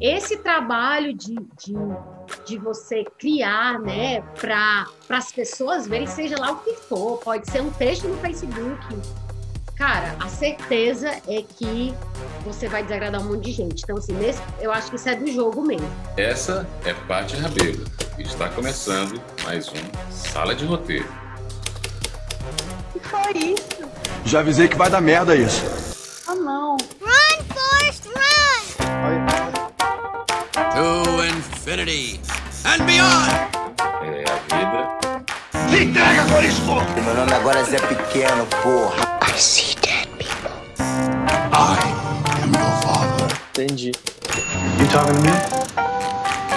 esse trabalho de, de, de você criar, né, para as pessoas verem, seja lá o que for, pode ser um texto no Facebook. Cara, a certeza é que você vai desagradar um monte de gente. Então, assim, nesse, eu acho que isso é do jogo mesmo. Essa é Paty Rabelo. Está começando mais um Sala de Roteiro. O que foi isso? Já avisei que vai dar merda isso. Ah, não. Infinity and beyond! É a vida. Se entrega, Corisco! Meu nome agora é Zé Pequeno, porra. Entendi. You talking to me?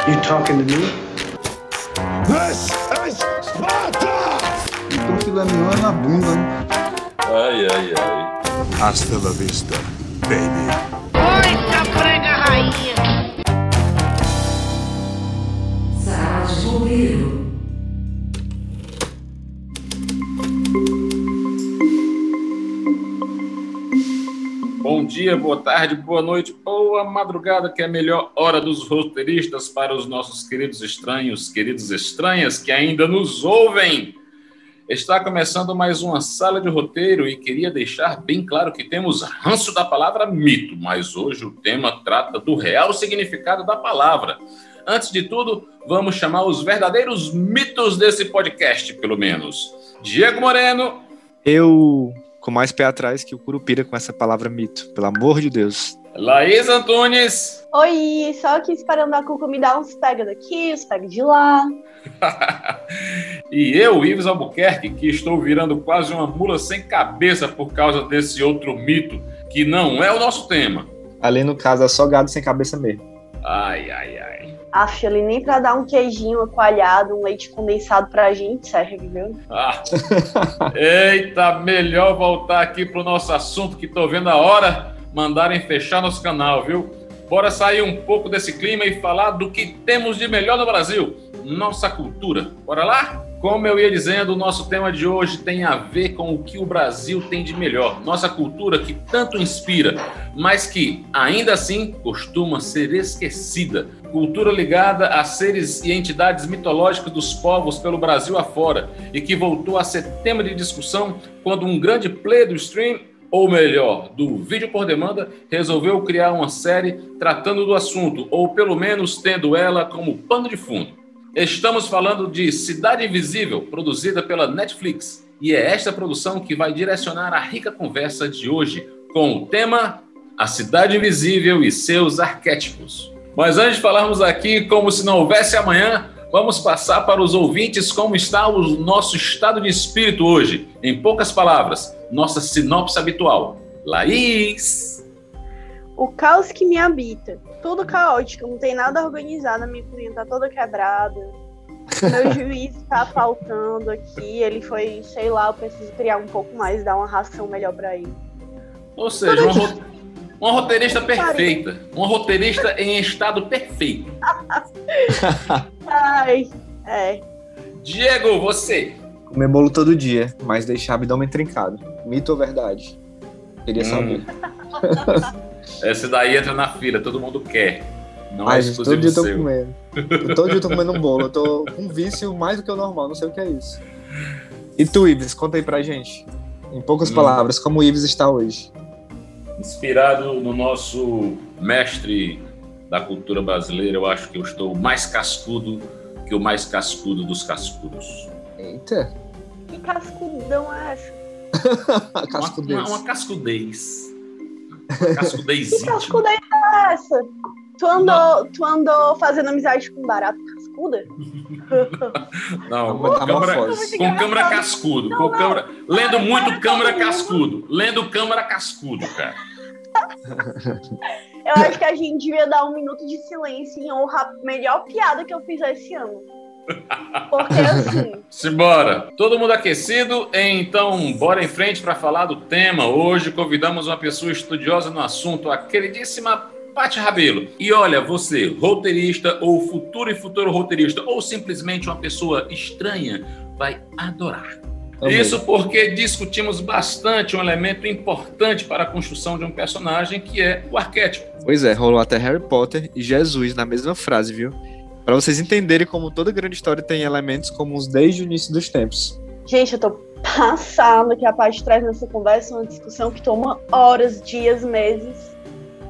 You talking to me? This is Sparta! Então filé mignon é na bunda, né? Ai, ai, ai. Hasta la vista, baby. Oi, prega rainha! Bom dia, boa tarde, boa noite, boa madrugada, que é a melhor hora dos roteiristas para os nossos queridos estranhos, queridos estranhas que ainda nos ouvem. Está começando mais uma sala de roteiro e queria deixar bem claro que temos ranço da palavra mito, mas hoje o tema trata do real significado da palavra. Antes de tudo, vamos chamar os verdadeiros mitos desse podcast, pelo menos. Diego Moreno, Eu, com mais pé atrás que o Curupira com essa palavra mito, pelo amor de Deus. Laís Antunes, Oi, só aqui esperando a Cuca me dar uns pega daqui, uns pega de lá. e eu, Ives Albuquerque, que estou virando quase uma mula sem cabeça por causa desse outro mito, que não é o nosso tema. Ali no caso é só gado sem cabeça mesmo. Ai, ai, ai. Aff, ali nem pra dar um queijinho coalhado, um leite condensado pra gente serve, viu? Ah. Eita, melhor voltar aqui pro nosso assunto, que tô vendo a hora mandarem fechar nosso canal, viu? Bora sair um pouco desse clima e falar do que temos de melhor no Brasil, nossa cultura. Bora lá? Como eu ia dizendo, o nosso tema de hoje tem a ver com o que o Brasil tem de melhor, nossa cultura que tanto inspira, mas que, ainda assim, costuma ser esquecida. Cultura ligada a seres e entidades mitológicas dos povos pelo Brasil afora e que voltou a ser tema de discussão quando um grande player do stream ou melhor, do vídeo por demanda, resolveu criar uma série tratando do assunto, ou pelo menos tendo ela como pano de fundo. Estamos falando de Cidade Invisível, produzida pela Netflix, e é esta produção que vai direcionar a rica conversa de hoje com o tema A Cidade Invisível e seus arquétipos. Mas antes de falarmos aqui como se não houvesse amanhã, vamos passar para os ouvintes como está o nosso estado de espírito hoje. Em poucas palavras, nossa sinopse habitual. Laís! O caos que me habita. Tudo caótico, não tem nada organizado, a minha cozinha tá toda quebrada. Meu juiz tá faltando aqui, ele foi, sei lá, eu preciso criar um pouco mais, dar uma ração melhor pra ele. Ou seja, uma, ro- uma roteirista perfeita. Uma roteirista em estado perfeito. Ai, é. Diego, você! Comer bolo todo dia, mas deixar abdômen trincado. Mito ou verdade? Queria Hum. saber. Essa daí entra na fila, todo mundo quer. Não é Ai, gente, todo dia eu tô seu. comendo. Todo dia eu tô comendo um bolo. Eu tô com um vício mais do que o normal, não sei o que é isso. E tu, Ives, conta aí pra gente. Em poucas Hum. palavras, como o Ives está hoje. Inspirado no nosso mestre da cultura brasileira, eu acho que eu estou mais cascudo que o mais cascudo dos cascudos. Eita, Que cascudão é essa? Uma, cascudez. uma, uma cascudez. Cascudez Que cascuda é essa? Tu andou, tu andou fazendo amizade com barato cascuda? Não, com câmera, com câmera cascudo. Com câmera, lendo muito câmera cascudo. Lendo câmera cascudo, cara. Eu acho que a gente devia dar um minuto de silêncio em honra à melhor piada que eu fiz esse ano. Porque assim, Simbora. Todo mundo aquecido? Então, bora em frente para falar do tema. Hoje convidamos uma pessoa estudiosa no assunto, a queridíssima Paty Rabelo. E olha, você, roteirista ou futuro e futuro roteirista, ou simplesmente uma pessoa estranha, vai adorar. Amei. Isso porque discutimos bastante um elemento importante para a construção de um personagem, que é o arquétipo. Pois é, rolou até Harry Potter e Jesus na mesma frase, viu? Pra vocês entenderem como toda grande história tem elementos comuns desde o início dos tempos. Gente, eu tô passada que a parte traz nessa conversa uma discussão que toma horas, dias, meses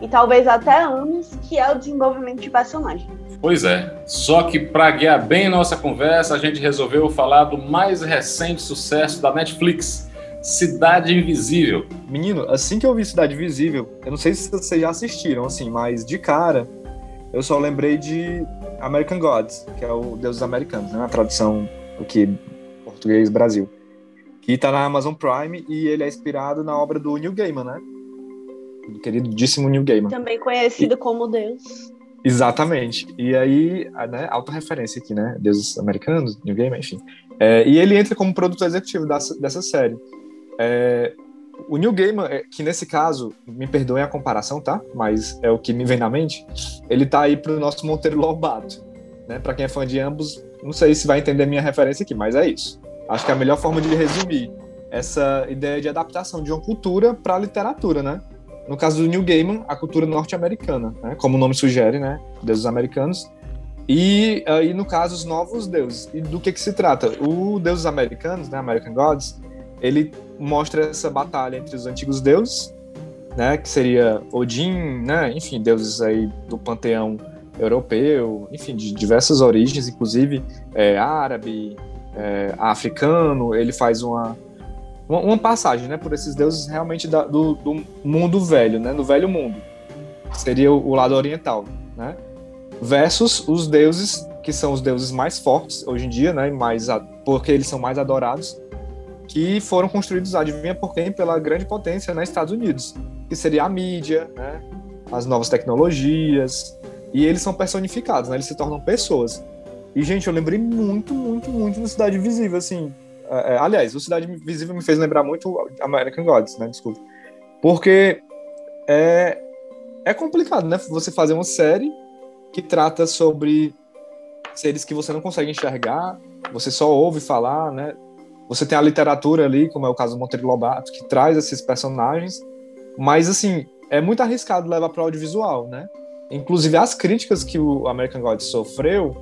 e talvez até anos, que é o desenvolvimento de personagem. Pois é, só que para guiar bem nossa conversa, a gente resolveu falar do mais recente sucesso da Netflix, Cidade Invisível. Menino, assim que eu vi Cidade Invisível, eu não sei se vocês já assistiram, assim, mas de cara, eu só lembrei de American Gods, que é o Deus dos Americanos, né? Na tradução aqui, português, Brasil. Que tá na Amazon Prime e ele é inspirado na obra do Neil Gaiman, né? Do queridíssimo Neil Gaiman. Também conhecido como Deus. Exatamente. E aí, né, autorreferência aqui, né? Deuses americanos, New Game, enfim. É, e ele entra como produtor executivo dessa, dessa série. É, o Neil Gaiman, é, que nesse caso, me perdoem a comparação, tá? Mas é o que me vem na mente. Ele tá aí pro nosso Monteiro Lobato, né? Pra quem é fã de ambos, não sei se vai entender minha referência aqui, mas é isso. Acho que é a melhor forma de resumir essa ideia de adaptação de uma cultura para a literatura, né? No caso do Neil Gaiman, a cultura norte-americana, né? como o nome sugere, né? Deuses americanos. E aí, no caso, os novos deuses. E do que, que se trata? O Deuses Americanos, né? American Gods, ele mostra essa batalha entre os antigos deuses, né? Que seria Odin, né? Enfim, deuses aí do panteão europeu, enfim, de diversas origens, inclusive é, árabe, é, africano. Ele faz uma uma, uma passagem, né, por esses deuses realmente da, do, do, mundo velho, né, do velho mundo, seria o, o, lado oriental, né, versus os deuses que são os deuses mais fortes hoje em dia, né, mais porque eles são mais adorados, que foram construídos, adivinha por quem? Pela grande potência, né, Estados Unidos, que seria a mídia, né, as novas tecnologias, e eles são personificados, né, eles se tornam pessoas. E, gente, eu lembrei muito, muito, muito da Cidade Visível, assim, é, aliás, o Cidade Visível me fez lembrar muito American Gods, né? Desculpa. Porque é, é complicado, né? Você fazer uma série que trata sobre seres que você não consegue enxergar, você só ouve falar, né? Você tem a literatura ali, como é o caso do Monteiro Lobato, que traz esses personagens, mas assim, é muito arriscado levar para o audiovisual, né? Inclusive as críticas que o American Gods sofreu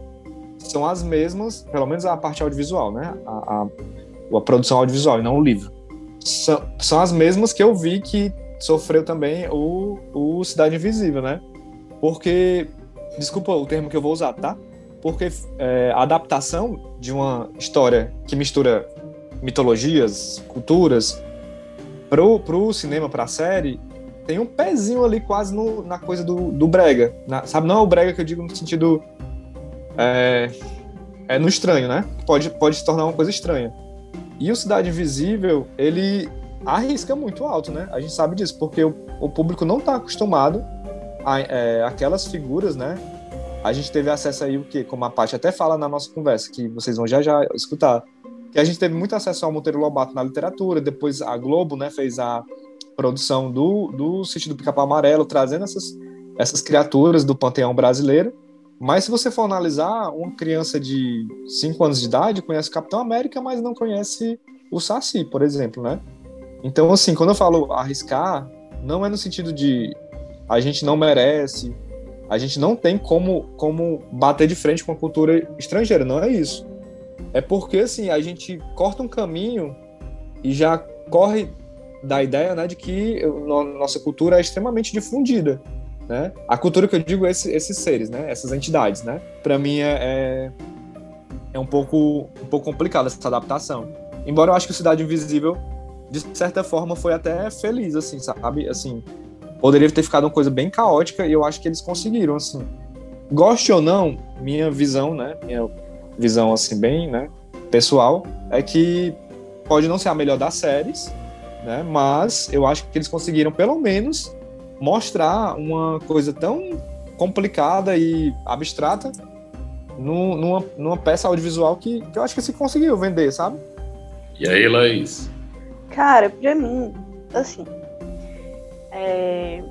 são as mesmas, pelo menos a parte audiovisual, né? A, a, a produção audiovisual, e não o livro. São, são as mesmas que eu vi que sofreu também o, o Cidade Invisível, né? Porque, desculpa o termo que eu vou usar, tá? Porque é, a adaptação de uma história que mistura mitologias, culturas, pro, pro cinema, pra série, tem um pezinho ali quase no, na coisa do, do brega. Na, sabe, não é o brega que eu digo no sentido é, é no estranho, né? Pode, pode se tornar uma coisa estranha. E o Cidade Invisível, ele arrisca muito alto, né? A gente sabe disso, porque o, o público não está acostumado a é, aquelas figuras, né? A gente teve acesso aí o que, como a Paty até fala na nossa conversa, que vocês vão já já escutar, que a gente teve muito acesso ao Monteiro Lobato na literatura, depois a Globo, né, fez a produção do, do Sítio do Pica-Pau Amarelo, trazendo essas, essas criaturas do panteão brasileiro, mas se você for analisar, uma criança de 5 anos de idade conhece Capitão América, mas não conhece o Saci, por exemplo, né? Então, assim, quando eu falo arriscar, não é no sentido de a gente não merece, a gente não tem como, como bater de frente com a cultura estrangeira, não é isso. É porque, assim, a gente corta um caminho e já corre da ideia né, de que nossa cultura é extremamente difundida. Né? A cultura que eu digo é esse, esses seres, né? essas entidades. Né? Para mim é, é, é, um, pouco, um pouco complicado essa adaptação. Embora eu acho que Cidade Invisível, de certa forma, foi até feliz, assim, sabe? Assim, poderia ter ficado uma coisa bem caótica e eu acho que eles conseguiram, assim. Goste ou não, minha visão, né? Minha visão, assim, bem né, pessoal, é que pode não ser a melhor das séries, né? Mas eu acho que eles conseguiram, pelo menos, mostrar uma coisa tão complicada e abstrata numa, numa peça audiovisual que, que, eu acho que se conseguiu vender, sabe? E aí, Laís? Cara, pra mim, assim, é...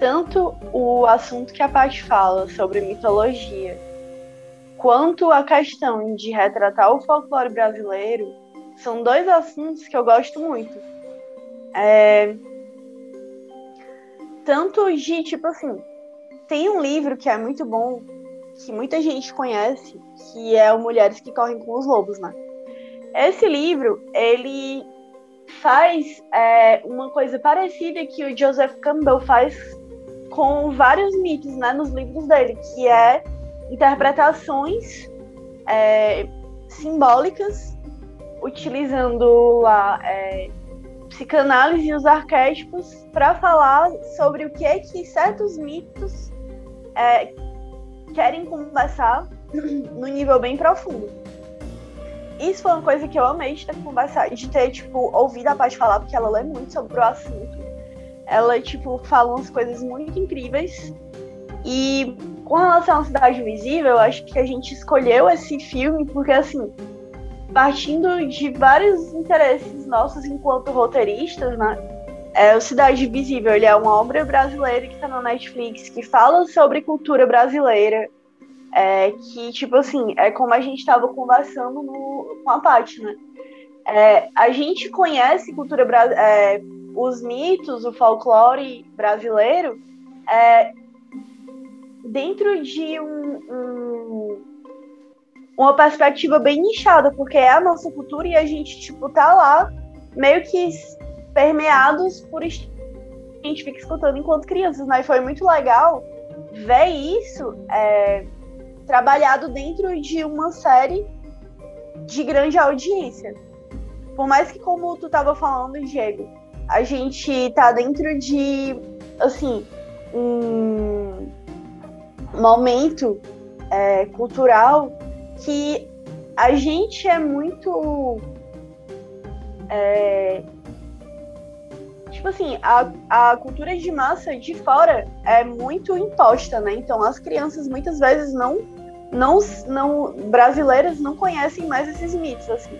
tanto o assunto que a Paty fala sobre mitologia, quanto a questão de retratar o folclore brasileiro, são dois assuntos que eu gosto muito. É... Tanto de, tipo assim, tem um livro que é muito bom, que muita gente conhece, que é o Mulheres que Correm com os Lobos, né? Esse livro, ele faz é, uma coisa parecida que o Joseph Campbell faz com vários mitos, né, nos livros dele, que é interpretações é, simbólicas, utilizando a é, psicanálise e os arquétipos para falar sobre o que é que certos mitos é, querem conversar no nível bem profundo. Isso foi uma coisa que eu amei de ter conversado, de ter, tipo, ouvido a Paty falar, porque ela lê muito sobre o assunto. Ela, tipo, fala umas coisas muito incríveis. E com relação à Cidade Invisível, eu acho que a gente escolheu esse filme porque, assim, partindo de vários interesses nossos enquanto roteiristas, né? É, o Cidade Invisível ele é uma obra brasileira que está na Netflix, que fala sobre cultura brasileira, é, que, tipo assim, é como a gente estava conversando no, com a Paty, né? É, a gente conhece cultura é, os mitos, o folclore brasileiro é, dentro de um, um, uma perspectiva bem nichada, porque é a nossa cultura e a gente, tipo, tá lá meio que permeados por a gente fica escutando enquanto crianças, né? E foi muito legal ver isso é, trabalhado dentro de uma série de grande audiência. Por mais que, como tu estava falando, Diego, a gente tá dentro de, assim, um momento é, cultural que a gente é muito. É, tipo assim, a, a cultura de massa de fora é muito imposta, né? Então as crianças muitas vezes não não, não brasileiras não conhecem mais esses mitos assim.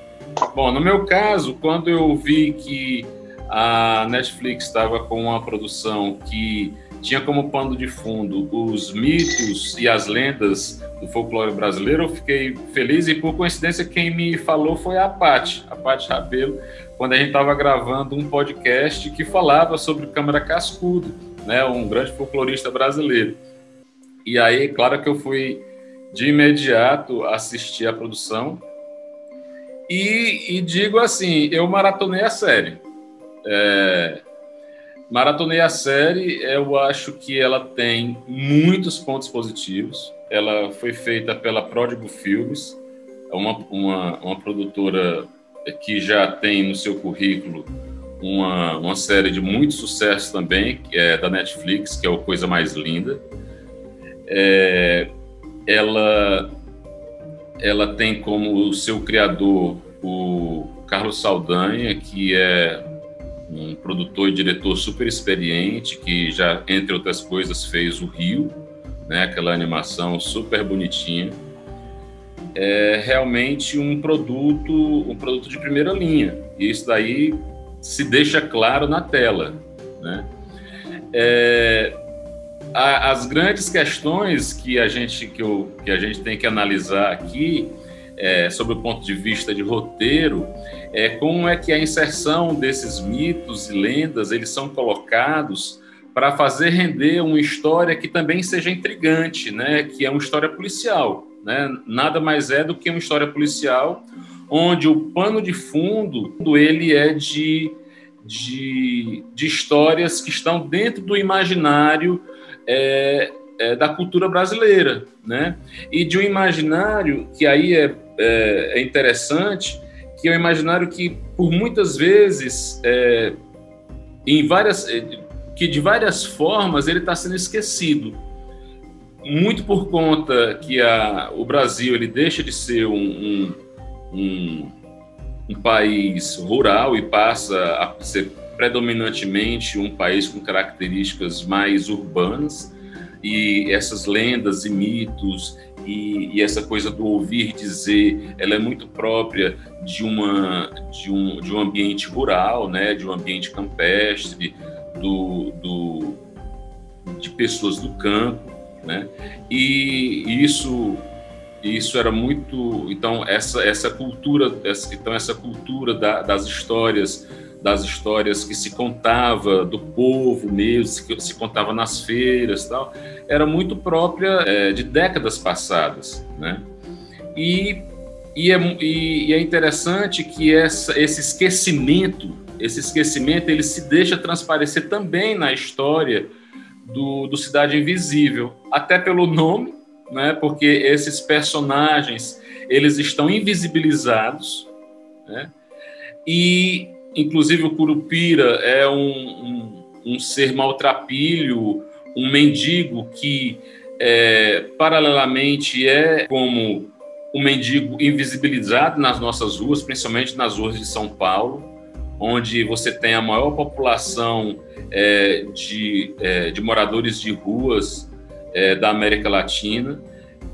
Bom, no meu caso, quando eu vi que a Netflix estava com uma produção que tinha como pano de fundo os mitos e as lendas do folclore brasileiro, eu fiquei feliz e por coincidência quem me falou foi a Paty, a Paty Rabelo, quando a gente estava gravando um podcast que falava sobre Câmara Cascudo, né, um grande folclorista brasileiro. E aí, claro que eu fui de imediato assistir a produção. E, e digo assim, eu maratonei a série. É, maratonei a série, eu acho que ela tem muitos pontos positivos. Ela foi feita pela Pródigo Filmes, uma, uma, uma produtora que já tem no seu currículo uma, uma série de muito sucesso também, que é da Netflix, que é o Coisa Mais Linda. É, ela, ela tem como seu criador o Carlos Saldanha, que é um produtor e diretor super experiente, que já, entre outras coisas, fez o Rio, né, aquela animação super bonitinha. É realmente um produto, um produto de primeira linha. E isso daí se deixa claro na tela, né? É, a, as grandes questões que a gente que, eu, que a gente tem que analisar aqui é, sobre o ponto de vista de roteiro é como é que a inserção desses mitos e lendas eles são colocados para fazer render uma história que também seja intrigante, né? Que é uma história policial, né? Nada mais é do que uma história policial onde o pano de fundo ele é de, de, de histórias que estão dentro do imaginário é, é, da cultura brasileira, né? E de um imaginário que aí é, é, é interessante, que um imaginário que por muitas vezes, é, em várias, é, que de várias formas ele está sendo esquecido, muito por conta que a, o Brasil ele deixa de ser um, um, um, um país rural e passa a ser predominantemente um país com características mais urbanas e essas lendas e mitos e, e, essa coisa do ouvir dizer, ela é muito própria de uma de um, de um ambiente rural, né, de um ambiente campestre, do, do de pessoas do campo, né? E isso isso era muito, então essa essa cultura, essa, então essa cultura da, das histórias das histórias que se contava do povo mesmo, que se contava nas feiras tal, era muito própria é, de décadas passadas, né? E, e, é, e, é interessante que essa, esse esquecimento, esse esquecimento, ele se deixa transparecer também na história do, do Cidade Invisível, até pelo nome, né? Porque esses personagens eles estão invisibilizados, né? E inclusive o Curupira é um, um, um ser maltrapilho, um mendigo que é, paralelamente é como um mendigo invisibilizado nas nossas ruas, principalmente nas ruas de São Paulo, onde você tem a maior população é, de, é, de moradores de ruas é, da América Latina.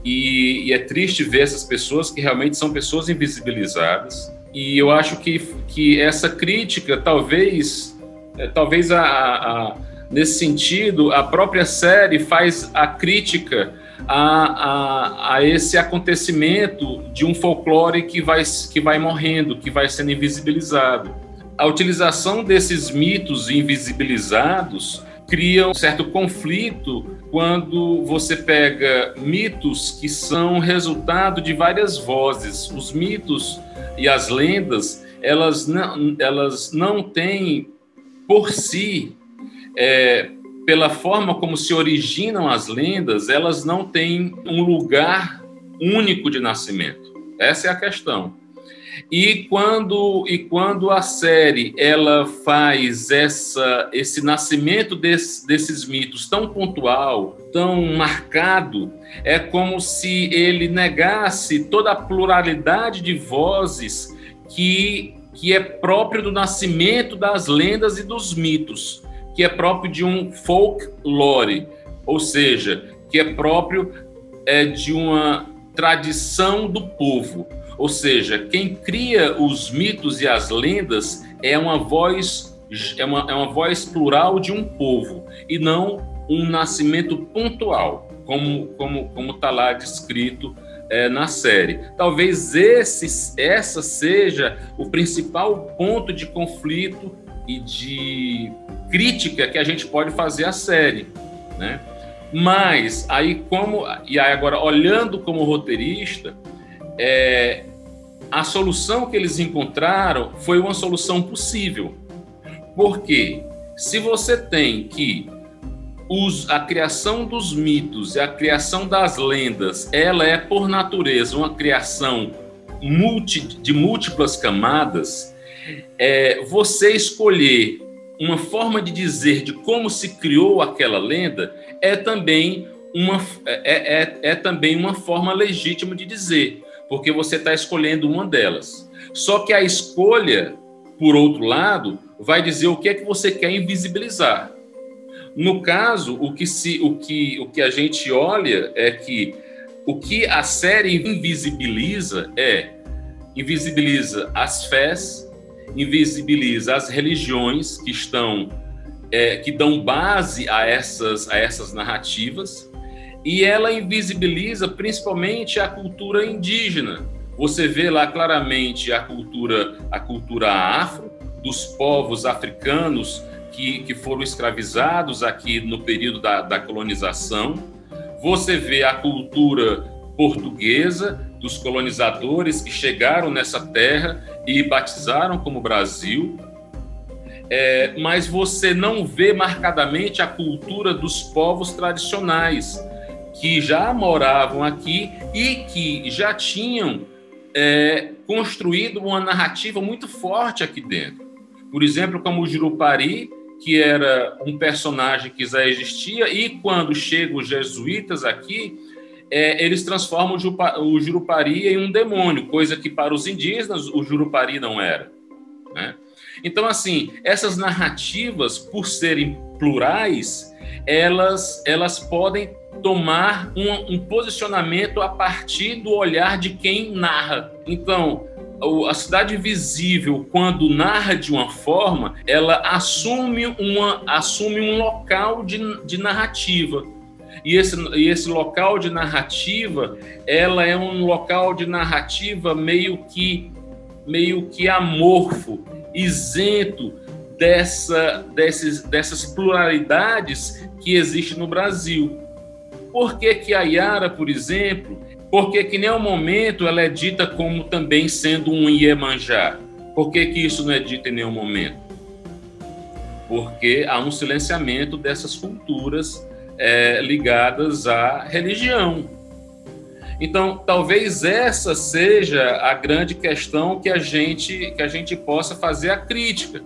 E, e, é triste ver essas pessoas que realmente são pessoas invisibilizadas. E eu acho que, que essa crítica, talvez, é, talvez a, a, nesse sentido, a própria série faz a crítica a, a, a, esse acontecimento de um folclore que vai, que vai morrendo, que vai sendo invisibilizado. A utilização desses mitos invisibilizados cria um certo conflito quando você pega mitos que são resultado de várias vozes. Os mitos e as lendas, elas não, elas não têm por si é, pela forma como se originam as lendas, elas não têm um lugar único de nascimento. Essa é a questão. E quando, e quando a série ela faz essa, esse nascimento desse, desses mitos tão pontual, tão marcado, é como se ele negasse toda a pluralidade de vozes que, que é próprio do nascimento das lendas e dos mitos que é próprio de um folklore, ou seja, que é próprio é, de uma tradição do povo. Ou seja, quem cria os mitos e as lendas é uma voz é uma, é uma voz plural de um povo e não um nascimento pontual, como como como está lá descrito é, na série. Talvez esse, essa seja o principal ponto de conflito e de crítica que a gente pode fazer à série, né? Mas aí como e aí agora olhando como roteirista, é, a solução que eles encontraram foi uma solução possível. Porque se você tem que os, a criação dos mitos e a criação das lendas, ela é por natureza uma criação multi, de múltiplas camadas, é, você escolher uma forma de dizer de como se criou aquela lenda é também uma, é, é, é também uma forma legítima de dizer, porque você está escolhendo uma delas. Só que a escolha, por outro lado, vai dizer o que é que você quer invisibilizar. No caso, o que, se, o que, o que a gente olha é que o que a série invisibiliza é invisibiliza as fés, invisibiliza as religiões que estão é, que dão base a essas a essas narrativas e ela invisibiliza principalmente a cultura indígena. Você vê lá claramente a cultura a cultura afro dos povos africanos que, que foram escravizados aqui no período da, da colonização. Você vê a cultura portuguesa dos colonizadores que chegaram nessa terra e batizaram como Brasil, é, mas você não vê marcadamente a cultura dos povos tradicionais que já moravam aqui e que já tinham é, construído uma narrativa muito forte aqui dentro. Por exemplo, como o Jurupari, que era um personagem que já existia, e quando chegam os jesuítas aqui, é, eles transformam o Jurupari em um demônio, coisa que para os indígenas o Jurupari não era. Né? Então, assim, essas narrativas, por serem plurais, elas, elas podem tomar um, um posicionamento a partir do olhar de quem narra. Então, a cidade visível, quando narra de uma forma, ela assume, uma, assume um local de, de narrativa E esse, e esse local de narrativa, ela é um local de narrativa meio que meio que amorfo, isento dessa, desses, dessas pluralidades que existem no Brasil. Por que, que a Yara, por exemplo, porque que em nenhum momento ela é dita como também sendo um Iemanjá? Por que, que isso não é dito em nenhum momento? Porque há um silenciamento dessas culturas é, ligadas à religião. Então, talvez essa seja a grande questão que a gente que a gente possa fazer a crítica.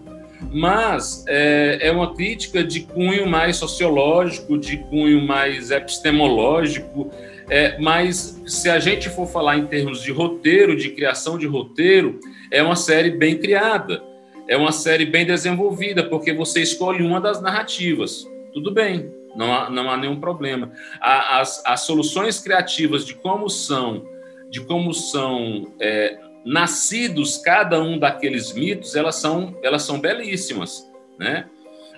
Mas é, é uma crítica de cunho mais sociológico, de cunho mais epistemológico. É, mas se a gente for falar em termos de roteiro, de criação de roteiro, é uma série bem criada, é uma série bem desenvolvida, porque você escolhe uma das narrativas. Tudo bem, não há, não há nenhum problema. As, as soluções criativas de como são, de como são é, nascidos cada um daqueles mitos, elas são, elas são belíssimas, né?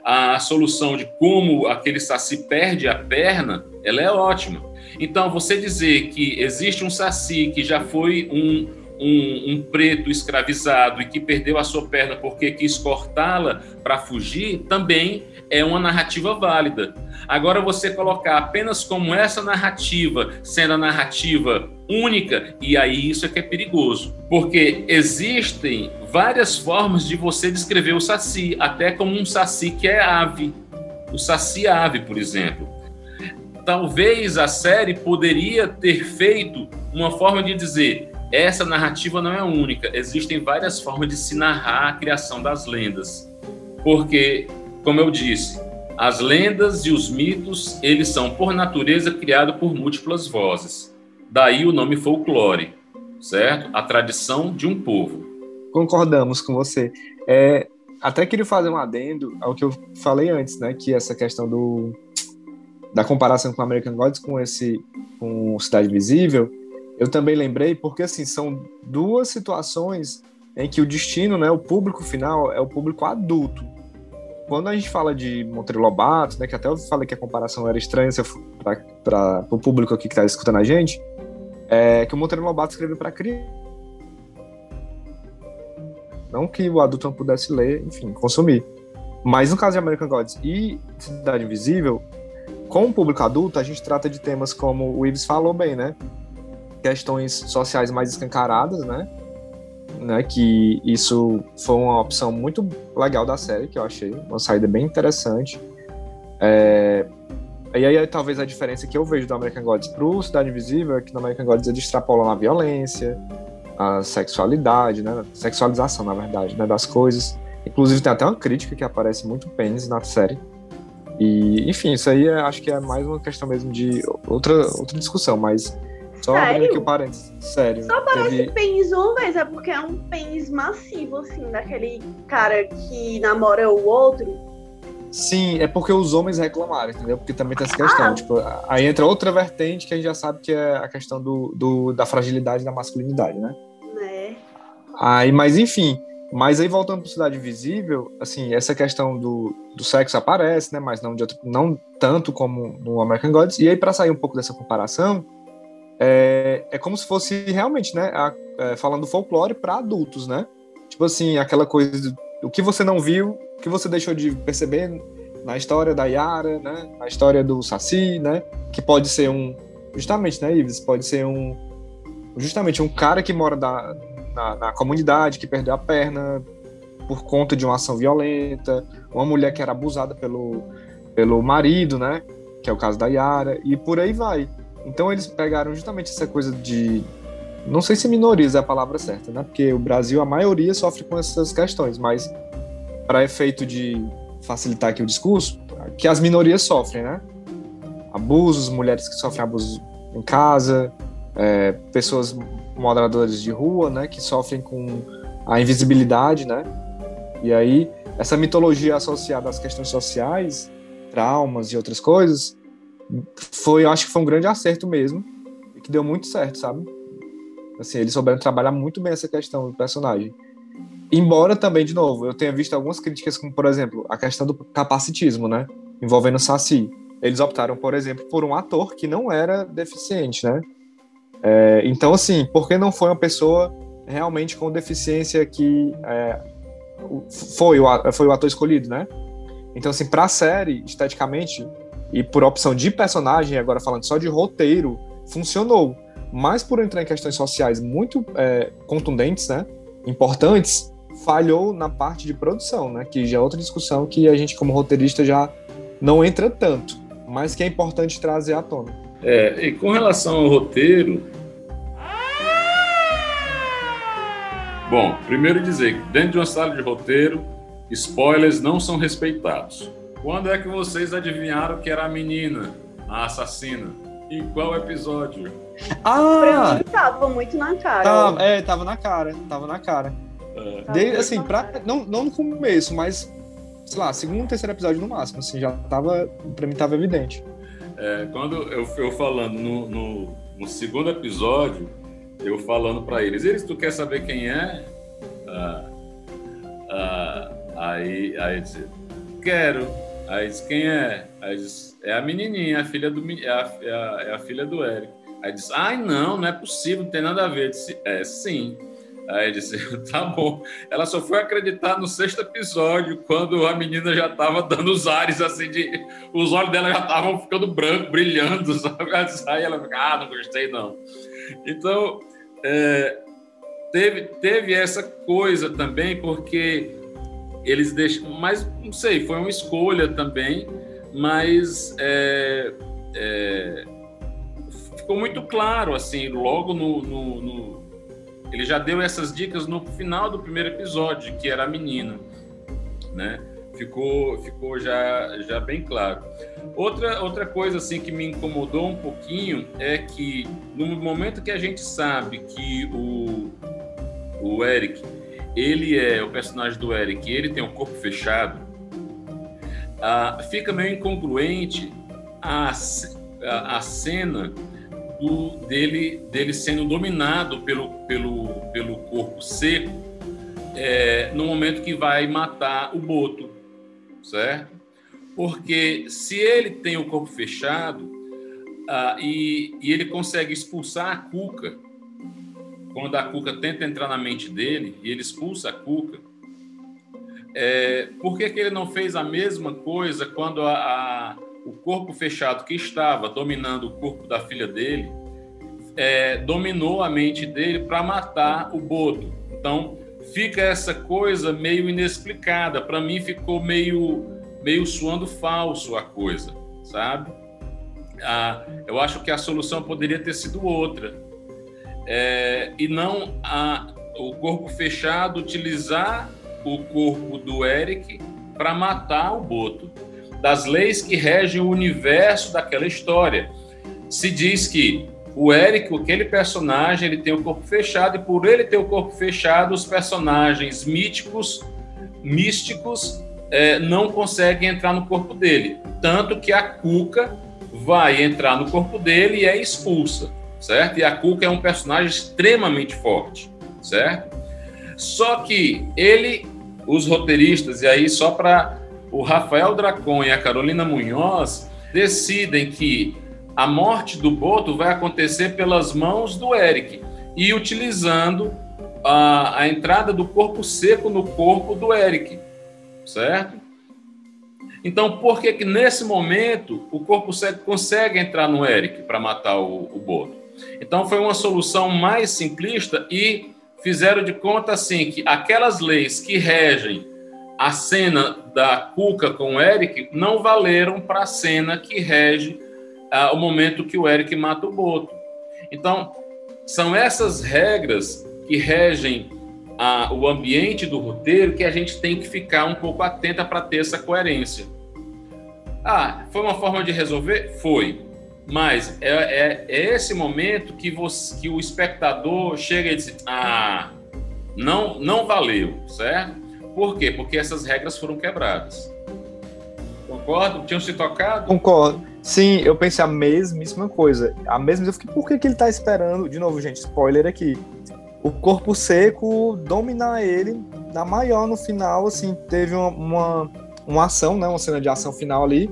A solução de como aquele saci perde a perna, ela é ótima. Então, você dizer que existe um saci que já foi um, um, um, preto escravizado e que perdeu a sua perna porque quis cortá-la para fugir, também é uma narrativa válida. Agora, você colocar apenas como essa narrativa sendo a narrativa única, e aí isso é que é perigoso, porque existem várias formas de você descrever o saci, até como um saci que é ave, o saci ave, por exemplo. Talvez a série poderia ter feito uma forma de dizer essa narrativa não é única, existem várias formas de se narrar a criação das lendas. Porque, como eu disse, as lendas e os mitos, eles são, por natureza, criados por múltiplas vozes. Daí o nome folclore, certo? A tradição de um povo. Concordamos com você. É, até queria fazer um adendo ao que eu falei antes, né? Que essa questão do, da comparação com American Gods com esse com Cidade Visível, eu também lembrei porque assim são duas situações em que o destino, né, o público final é o público adulto quando a gente fala de Monteiro Lobato, né, que até eu falei que a comparação era estranha para o público aqui que está escutando a gente, é que o Monteiro Lobato escreveu para criança. Não que o adulto não pudesse ler, enfim, consumir. Mas no caso de American Gods e Cidade Invisível, com o público adulto, a gente trata de temas como o Ives falou bem, né? Questões sociais mais escancaradas, né? Né? Que isso foi uma opção muito legal da série, que eu achei, uma saída bem interessante. É, e aí, talvez a diferença que eu vejo do American Gods pro Cidade Invisível é que no American Gods ele extrapola na violência, a sexualidade, né? Sexualização, na verdade, né? Das coisas. Inclusive tem até uma crítica que aparece muito pênis na série. E, enfim, isso aí é, acho que é mais uma questão mesmo de outra, outra discussão, mas só abrindo aqui o parênteses. Sério. Só parece teve... pênis uma vez, é porque é um pênis massivo, assim, daquele cara que namora o outro. Sim, é porque os homens reclamaram, entendeu? Porque também tem essa questão. Ah. Tipo, aí entra outra vertente que a gente já sabe que é a questão do, do da fragilidade da masculinidade, né? Né. Aí, mas enfim. Mas aí voltando para Cidade Visível, assim, essa questão do, do sexo aparece, né? Mas não, de outro, não tanto como no American Gods. E aí, para sair um pouco dessa comparação, é, é como se fosse realmente, né, a, é, falando folclore para adultos, né? Tipo assim, aquela coisa do, o que você não viu, o que você deixou de perceber na história da Yara, né? Na história do Saci, né? Que pode ser um, justamente, né, Ives? Pode ser um, justamente um cara que mora da, na, na comunidade, que perdeu a perna por conta de uma ação violenta, uma mulher que era abusada pelo, pelo marido, né? Que é o caso da Yara, e por aí vai. Então eles pegaram justamente essa coisa de. Não sei se minoriza a palavra certa, né? Porque o Brasil, a maioria sofre com essas questões, mas para efeito de facilitar aqui o discurso, que as minorias sofrem, né? Abusos, mulheres que sofrem abusos em casa, é, pessoas moderadoras de rua, né? Que sofrem com a invisibilidade, né? E aí, essa mitologia associada às questões sociais, traumas e outras coisas, foi, eu acho que foi um grande acerto mesmo, e que deu muito certo, sabe? Assim, eles souberam trabalhar muito bem essa questão do personagem. Embora também, de novo, eu tenha visto algumas críticas, como, por exemplo, a questão do capacitismo, né? Envolvendo o Saci. eles optaram, por exemplo, por um ator que não era deficiente, né? É, então, assim, por que não foi uma pessoa realmente com deficiência que é, foi, o, foi o ator escolhido, né? Então, assim, pra série, esteticamente, e por opção de personagem, agora falando só de roteiro, funcionou. Mas por entrar em questões sociais muito é, contundentes, né? Importantes, falhou na parte de produção, né? Que já é outra discussão que a gente, como roteirista, já não entra tanto, mas que é importante trazer à tona. É, e com relação ao roteiro. Bom, primeiro dizer que dentro de uma sala de roteiro, spoilers não são respeitados. Quando é que vocês adivinharam que era a menina, a assassina? Em qual episódio? Pra mim tava muito na cara. Tava, é, tava na cara, tava na cara. É. Desde, assim, pra, não, não no começo, mas, sei lá, segundo, terceiro episódio no máximo, assim, já tava, pra mim tava evidente. É, quando eu, eu falando no, no, no segundo episódio, eu falando pra eles, eles, tu quer saber quem é? Ah, ah, aí, aí disse, quero. Aí disse, quem é? Aí disse, é a menininha, a filha do, é a, é a, é a filha do Eric. Aí disse, ai não, não é possível, não tem nada a ver. Eu disse, é sim. Aí disse, tá bom. Ela só foi acreditar no sexto episódio, quando a menina já estava dando os ares, assim, de. Os olhos dela já estavam ficando brancos, brilhando, sabe? Aí ela fica, ah, não gostei não. Então, é, teve, teve essa coisa também, porque eles deixam. Mas, não sei, foi uma escolha também, mas. É, é, ficou muito claro, assim, logo no, no, no ele já deu essas dicas no final do primeiro episódio, que era a menina, né? Ficou, ficou já, já bem claro. Outra, outra coisa assim que me incomodou um pouquinho é que no momento que a gente sabe que o, o Eric, ele é o personagem do Eric, ele tem o corpo fechado, ah, fica meio incongruente a, a, a cena do, dele, dele sendo dominado pelo, pelo, pelo corpo seco é, no momento que vai matar o boto, certo? Porque se ele tem o corpo fechado ah, e, e ele consegue expulsar a cuca, quando a cuca tenta entrar na mente dele e ele expulsa a cuca, é, por que, que ele não fez a mesma coisa quando a, a o corpo fechado que estava dominando o corpo da filha dele é, dominou a mente dele para matar o Boto. Então fica essa coisa meio inexplicada. Para mim ficou meio meio suando falso a coisa, sabe? Ah, eu acho que a solução poderia ter sido outra é, e não a, o corpo fechado utilizar o corpo do Eric para matar o Boto das leis que regem o universo daquela história. Se diz que o Eric, aquele personagem, ele tem o corpo fechado e por ele ter o corpo fechado, os personagens míticos, místicos, é, não conseguem entrar no corpo dele. Tanto que a Cuca vai entrar no corpo dele e é expulsa, certo? E a Cuca é um personagem extremamente forte, certo? Só que ele, os roteiristas, e aí só para o Rafael Dracon e a Carolina Munhoz decidem que a morte do Boto vai acontecer pelas mãos do Eric e utilizando a, a entrada do corpo seco no corpo do Eric, certo? Então, por que que nesse momento o corpo seco consegue entrar no Eric para matar o, o Boto? Então, foi uma solução mais simplista e fizeram de conta assim que aquelas leis que regem a cena da Cuca com o Eric não valeram para a cena que rege ah, o momento que o Eric mata o Boto. Então, são essas regras que regem ah, o ambiente do roteiro que a gente tem que ficar um pouco atenta para ter essa coerência. Ah, foi uma forma de resolver? Foi. Mas é, é, é esse momento que, você, que o espectador chega e diz: Ah, não, não valeu, certo? Por quê? Porque essas regras foram quebradas. Concordo? Tinham se tocado? Concordo. Sim, eu pensei a mesmíssima coisa. A mesma, eu fiquei, por que, que ele tá esperando? De novo, gente, spoiler aqui. O corpo seco dominar ele na maior no final, assim, teve uma, uma, uma ação, né? Uma cena de ação final ali.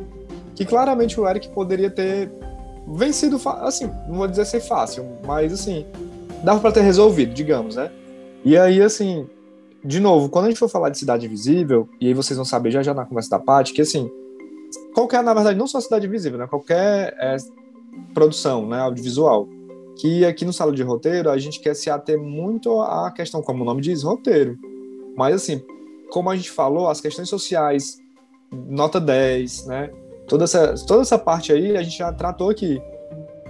que claramente o Eric poderia ter vencido, fa- assim, não vou dizer ser fácil, mas assim, dava pra ter resolvido, digamos, né? E aí, assim, de novo, quando a gente for falar de Cidade Invisível, e aí vocês vão saber já já na conversa da parte, que assim, qualquer, na verdade, não só Cidade Invisível, né? Qualquer é, produção, né, audiovisual, que aqui no Sala de Roteiro a gente quer se ater muito à questão, como o nome diz, roteiro. Mas assim, como a gente falou, as questões sociais, nota 10, né? Toda essa, toda essa parte aí a gente já tratou aqui.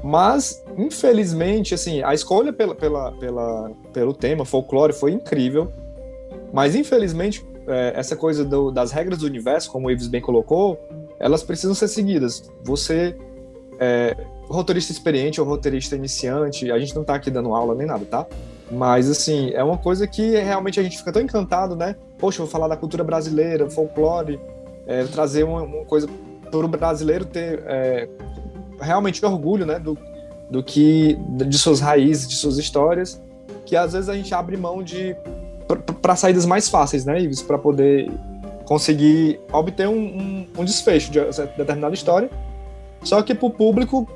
Mas, infelizmente, assim, a escolha pela, pela, pela, pelo tema, folclore, foi incrível. Mas, infelizmente, é, essa coisa do- das regras do universo, como o Ives bem colocou, elas precisam ser seguidas. Você, é, roteirista experiente ou roteirista iniciante, a gente não tá aqui dando aula nem nada, tá? Mas, assim, é uma coisa que realmente a gente fica tão encantado, né? Poxa, vou falar da cultura brasileira, folclore, é, trazer uma, uma coisa para o brasileiro ter é, realmente orgulho, né? Do, do que, de suas raízes, de suas histórias, que às vezes a gente abre mão de para saídas mais fáceis, né, Ives, para poder conseguir obter um, um, um desfecho de determinada história. Só que para o público,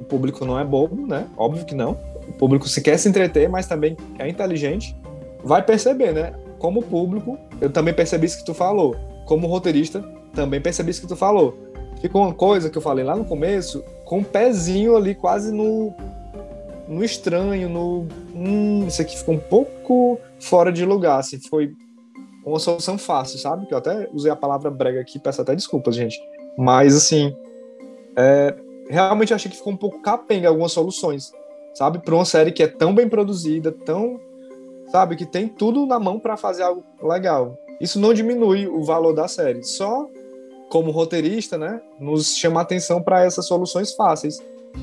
o público não é bobo, né? Óbvio que não. O público se quer se entreter, mas também é inteligente, vai perceber, né? Como público, eu também percebi isso que tu falou. Como roteirista, também percebi isso que tu falou. Ficou uma coisa que eu falei lá no começo, com um pezinho ali quase no, no estranho, no. Hum, isso aqui ficou um pouco fora de lugar, assim, foi uma solução fácil, sabe? Que eu até usei a palavra brega aqui, peço até desculpas, gente. Mas, assim, é, realmente achei que ficou um pouco capenga algumas soluções, sabe? Para uma série que é tão bem produzida, tão. Sabe? Que tem tudo na mão para fazer algo legal. Isso não diminui o valor da série, só como roteirista, né, nos chama atenção para essas soluções fáceis.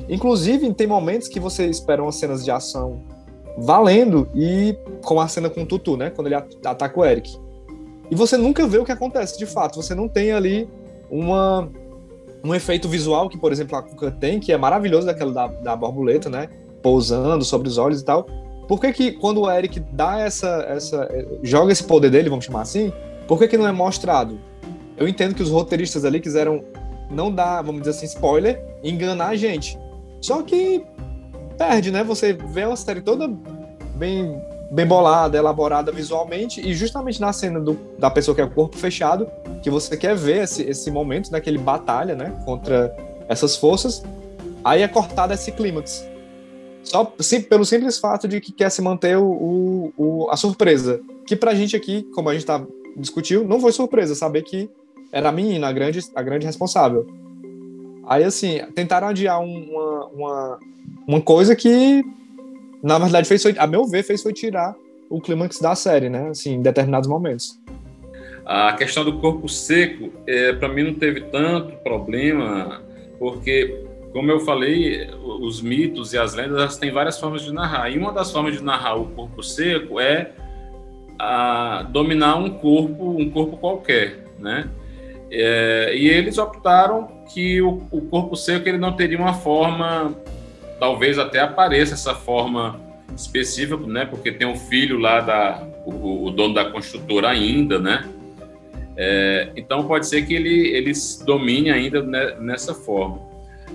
Inclusive, tem momentos que você espera umas cenas de ação valendo e com a cena com o Tutu, né, quando ele ataca o Eric. E você nunca vê o que acontece, de fato. Você não tem ali uma um efeito visual que, por exemplo, a Kuka tem, que é maravilhoso daquela da, da borboleta, né, pousando sobre os olhos e tal. Por que que quando o Eric dá essa essa joga esse poder dele, vamos chamar assim, por que que não é mostrado? Eu entendo que os roteiristas ali quiseram não dar, vamos dizer assim, spoiler, enganar a gente. Só que perde, né? Você vê uma série toda bem, bem bolada, elaborada visualmente, e justamente na cena do, da pessoa que é o corpo fechado, que você quer ver esse, esse momento, né? Que ele batalha, né? Contra essas forças, aí é cortado esse clímax. Só sim, pelo simples fato de que quer se manter o, o, a surpresa. Que pra gente aqui, como a gente tá, discutiu, não foi surpresa saber que era a menina, a grande, a grande responsável. Aí, assim, tentaram adiar uma, uma, uma coisa que, na verdade, fez foi, a meu ver, fez foi tirar o clímax da série, né? Assim, em determinados momentos. A questão do corpo seco, é, para mim, não teve tanto problema, porque, como eu falei, os mitos e as lendas elas têm várias formas de narrar. E uma das formas de narrar o corpo seco é a dominar um corpo, um corpo qualquer, né? É, e eles optaram que o, o, corpo seco ele não teria uma forma, talvez até apareça essa forma específica, né? Porque tem um filho lá da o, o dono da construtora ainda, né? É, então pode ser que ele eles domine ainda nessa forma.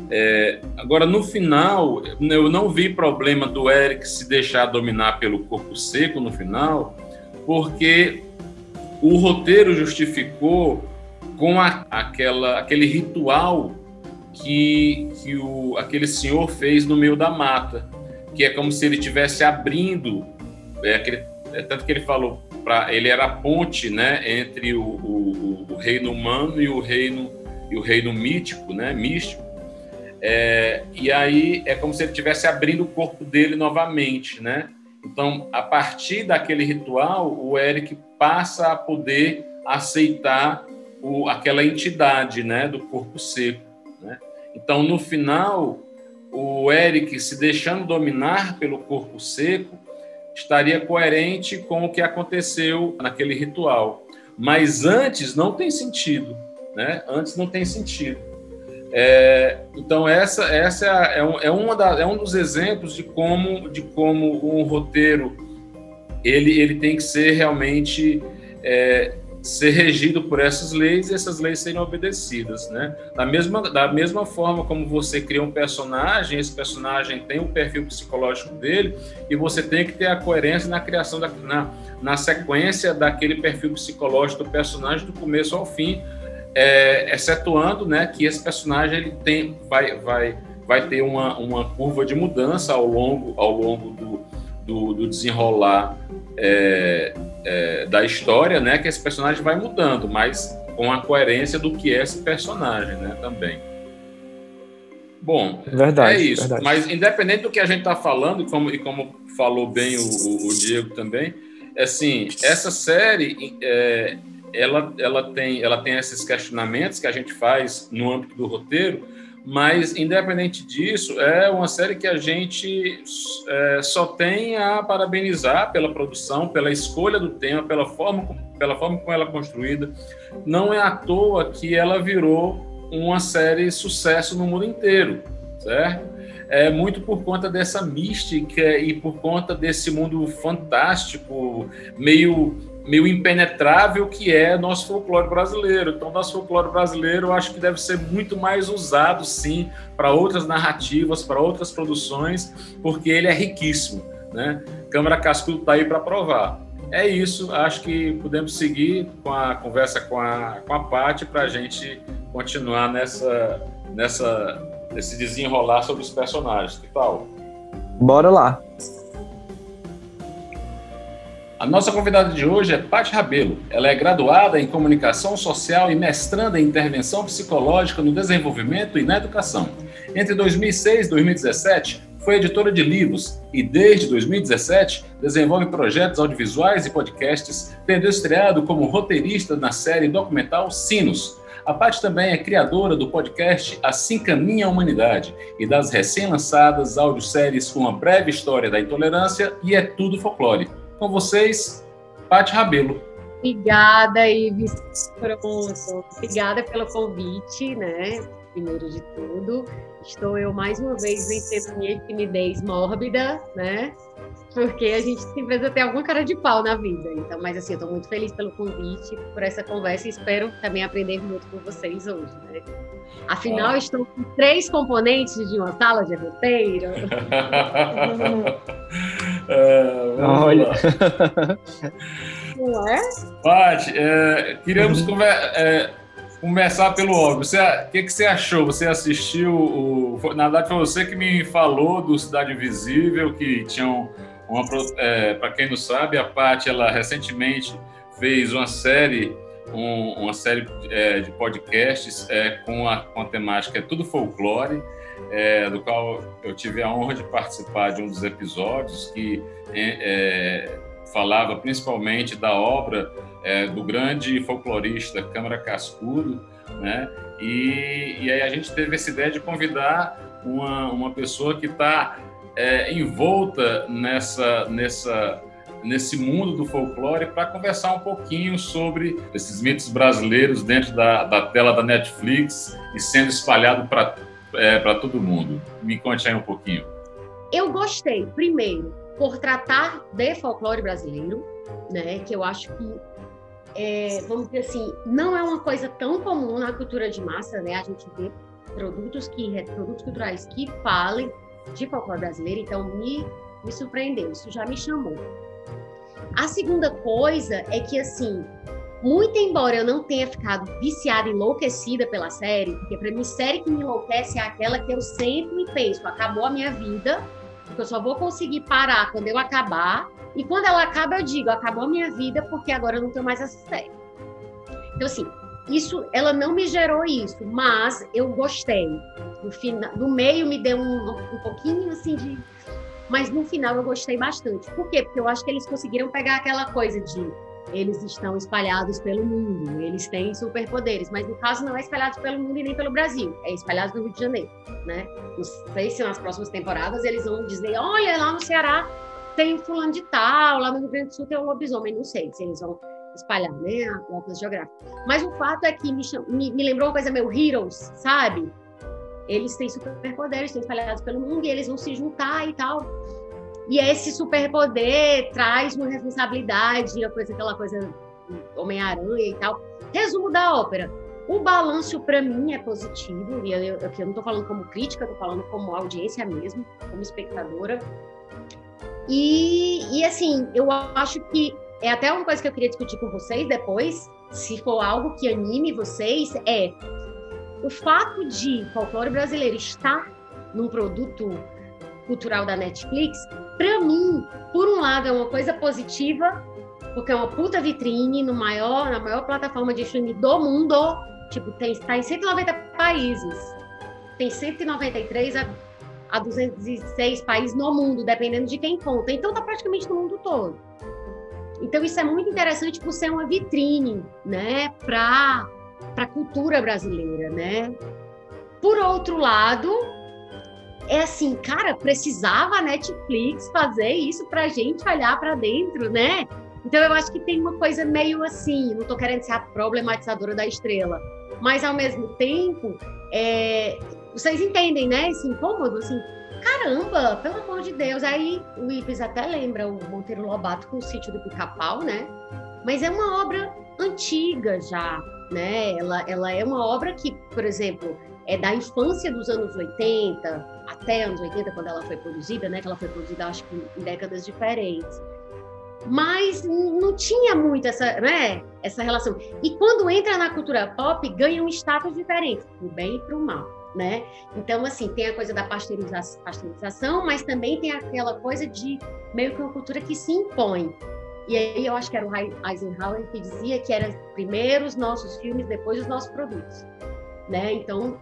É, agora no final eu não vi problema do Eric se deixar dominar pelo corpo seco no final, porque o roteiro justificou com a, aquela, aquele ritual que, que o, aquele senhor fez no meio da mata, que é como se ele estivesse abrindo, é, aquele, é, tanto que ele falou, pra, ele era a ponte né, entre o, o, o, reino humano e o reino, e o reino mítico, né, místico. É, e aí é como se ele estivesse abrindo o corpo dele novamente, né? Então, a partir daquele ritual, o Eric passa a poder aceitar o, aquela entidade né, do corpo seco. Né? Então, no final, o Eric se deixando dominar pelo corpo seco estaria coerente com o que aconteceu naquele ritual. Mas antes não tem sentido. Né? Antes não tem sentido. É, então, essa, essa é, um, é, uma da, é um dos exemplos de como, de como um roteiro ele, ele tem que ser realmente. É, ser regido por essas leis e essas leis serem obedecidas, né? Da mesma, da mesma forma como você cria um personagem, esse personagem tem o perfil psicológico dele e você tem que ter a coerência na criação, da, na, na sequência daquele perfil psicológico do personagem do começo ao fim, é, excetuando, né, que esse personagem ele tem, vai, vai, vai ter uma, uma curva de mudança ao longo, ao longo do, do, do desenrolar é, é, da história, né? Que esse personagem vai mudando, mas com a coerência do que é esse personagem, né? Também. Bom, verdade, é isso. Verdade. Mas independente do que a gente está falando, e como, e como falou bem o, o, o Diego também, assim, essa série, é, ela, ela, tem, ela tem esses questionamentos que a gente faz no âmbito do roteiro, mas, independente disso, é uma série que a gente é, só tem a parabenizar pela produção, pela escolha do tema, pela forma, pela forma como ela é construída. Não é à toa que ela virou uma série sucesso no mundo inteiro, certo? É muito por conta dessa mística e por conta desse mundo fantástico, meio meio impenetrável que é nosso folclore brasileiro. Então, nosso folclore brasileiro eu acho que deve ser muito mais usado, sim, para outras narrativas, para outras produções, porque ele é riquíssimo. Né? Câmara Cascudo está aí para provar. É isso, acho que podemos seguir com a conversa com a, com a Paty para a gente continuar nessa, nessa, nesse desenrolar sobre os personagens. Que tal? Bora lá. A nossa convidada de hoje é Paty Rabelo. Ela é graduada em Comunicação Social e mestranda em Intervenção Psicológica no Desenvolvimento e na Educação. Entre 2006 e 2017, foi editora de livros e, desde 2017, desenvolve projetos audiovisuais e podcasts, tendo estreado como roteirista na série documental Sinos. A Paty também é criadora do podcast Assim Caminha a Humanidade e das recém-lançadas audioséries com uma breve história da intolerância e É Tudo Folclore com vocês, Paty Rabelo. Obrigada, Ives. Pronto. Obrigada pelo convite, né? Primeiro de tudo. Estou eu mais uma vez vencendo minha timidez mórbida, né? Porque a gente precisa ter alguma cara de pau na vida. Então, mas assim, eu estou muito feliz pelo convite, por essa conversa e espero também aprender muito com vocês hoje, né? Afinal, ah. estou com três componentes de uma sala de roteiro. é, Olha. Não é? Paty, é, queríamos conver, é, começar pelo óbvio. O que, que você achou? Você assistiu? O, na verdade, foi você que me falou do Cidade Invisível, que tinham. É, Para quem não sabe, a Paty, ela recentemente fez uma série um, uma série é, de podcasts é, com, a, com a temática é tudo folclore, é, do qual eu tive a honra de participar de um dos episódios que é, é, falava principalmente da obra é, do grande folclorista Câmara Cascudo, né? E, e aí a gente teve essa ideia de convidar uma, uma pessoa que está envolta nessa, nessa nesse mundo do folclore para conversar um pouquinho sobre esses mitos brasileiros dentro da, da tela da Netflix e sendo espalhado para é, todo mundo. Me conte aí um pouquinho. Eu gostei, primeiro, por tratar de folclore brasileiro, né, que eu acho que é, vamos dizer assim, não é uma coisa tão comum na cultura de massa, né? A gente vê produtos que produtos culturais que falem de folclore brasileiro, então me me surpreendeu, isso já me chamou. A segunda coisa é que, assim, muito embora eu não tenha ficado viciada, enlouquecida pela série, porque para mim, série que me enlouquece é aquela que eu sento e penso, acabou a minha vida, porque eu só vou conseguir parar quando eu acabar, e quando ela acaba, eu digo, acabou a minha vida, porque agora eu não tenho mais essa série. Então, assim, isso, ela não me gerou isso, mas eu gostei. No, final, meio me deu um, um pouquinho, assim, de mas no final eu gostei bastante. Por quê? Porque eu acho que eles conseguiram pegar aquela coisa de eles estão espalhados pelo mundo, eles têm superpoderes, mas no caso não é espalhado pelo mundo e nem pelo Brasil, é espalhado no Rio de Janeiro, né? Não sei se nas próximas temporadas eles vão dizer, olha, lá no Ceará tem fulano de tal, lá no Rio Grande do Sul tem um lobisomem, não sei se eles vão espalhar, né, a coisa geográfica. Mas o fato é que me, me, me lembrou uma coisa meio Heroes, sabe? eles têm superpoderes, estão espalhados pelo mundo e eles vão se juntar e tal. E esse superpoder traz uma responsabilidade, a coisa, aquela coisa Homem-Aranha e tal. Resumo da ópera. O balanço, para mim, é positivo, e eu, eu, eu não estou falando como crítica, estou falando como audiência mesmo, como espectadora. E, e, assim, eu acho que é até uma coisa que eu queria discutir com vocês depois, se for algo que anime vocês, é o fato de folclore brasileiro estar num produto cultural da Netflix, para mim, por um lado, é uma coisa positiva, porque é uma puta vitrine no maior, na maior plataforma de streaming do mundo. Tipo, tem, tá em 190 países. Tem 193 a, a 206 países no mundo, dependendo de quem conta. Então, tá praticamente no mundo todo. Então, isso é muito interessante por ser uma vitrine, né, para a cultura brasileira, né? Por outro lado, é assim, cara, precisava a Netflix fazer isso pra gente olhar para dentro, né? Então eu acho que tem uma coisa meio assim, não tô querendo ser a problematizadora da estrela, mas ao mesmo tempo, é, vocês entendem, né? Esse incômodo, assim, caramba, pelo amor de Deus. Aí o Ives até lembra o Monteiro Lobato com o sítio do Pica-Pau, né? Mas é uma obra antiga já, né? Ela, ela é uma obra que, por exemplo, é da infância dos anos 80 até anos 80, quando ela foi produzida, né? Que ela foi produzida, acho que em décadas diferentes. Mas não tinha muito essa, né, essa relação. E quando entra na cultura pop, ganha um status diferente, pro bem e pro mal, né? Então, assim, tem a coisa da pasteurização, mas também tem aquela coisa de meio que uma cultura que se impõe. E aí eu acho que era o Eisenhower que dizia que era primeiro os nossos filmes, depois os nossos produtos, né? Então,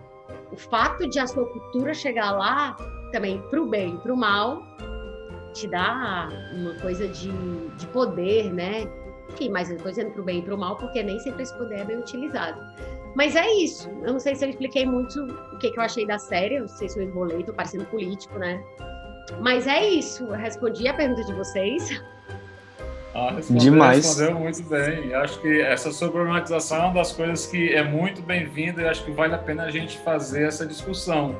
o fato de a sua cultura chegar lá, também para o bem para o mal, te dá uma coisa de, de poder, né? Enfim, mas eu estou dizendo para o bem e para o mal, porque nem sempre esse poder é bem utilizado. Mas é isso. Eu não sei se eu expliquei muito o que, que eu achei da série, eu não sei se eu enrolei, estou parecendo político, né? Mas é isso. Eu respondi a pergunta de vocês. Ah, respondeu, Demais. respondeu muito bem. E acho que essa sua problematização é uma das coisas que é muito bem-vinda e acho que vale a pena a gente fazer essa discussão.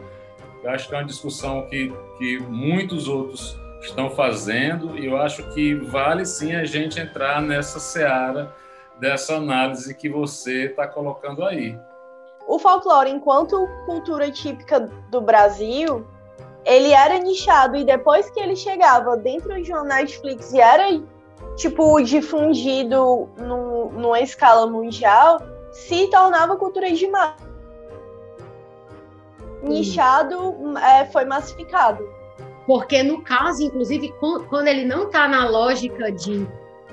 Eu acho que é uma discussão que, que muitos outros estão fazendo e eu acho que vale sim a gente entrar nessa seara dessa análise que você está colocando aí. O folclore, enquanto cultura típica do Brasil, ele era nichado e depois que ele chegava dentro de uma Netflix e era tipo, difundido no, numa escala mundial, se tornava cultura de massa. Nichado é, foi massificado. Porque no caso, inclusive, quando ele não está na lógica de,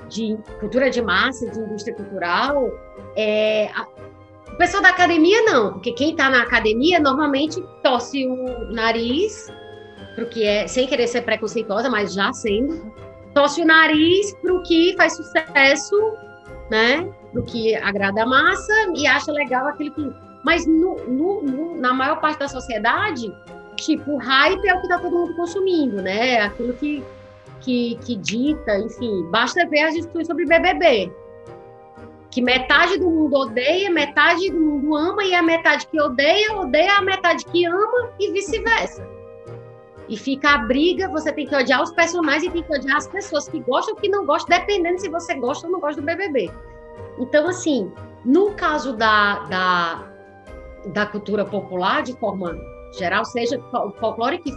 de cultura de massa, de indústria cultural, é, a, o pessoal da academia não, porque quem está na academia normalmente torce o nariz, porque é sem querer ser preconceituosa, mas já sendo, torce o nariz para o que faz sucesso, né? Para o que agrada a massa e acha legal aquele que. Mas no, no, no, na maior parte da sociedade, tipo, hype é o que está todo mundo consumindo, né? Aquilo que, que, que dita, enfim. Basta ver as discussões sobre BBB. Que metade do mundo odeia, metade do mundo ama, e a metade que odeia, odeia a metade que ama, e vice-versa. E fica a briga, você tem que odiar os personagens e tem que odiar as pessoas que gostam ou que não gostam, dependendo se você gosta ou não gosta do BBB. Então, assim, no caso da, da, da cultura popular, de forma geral, seja o folclore que,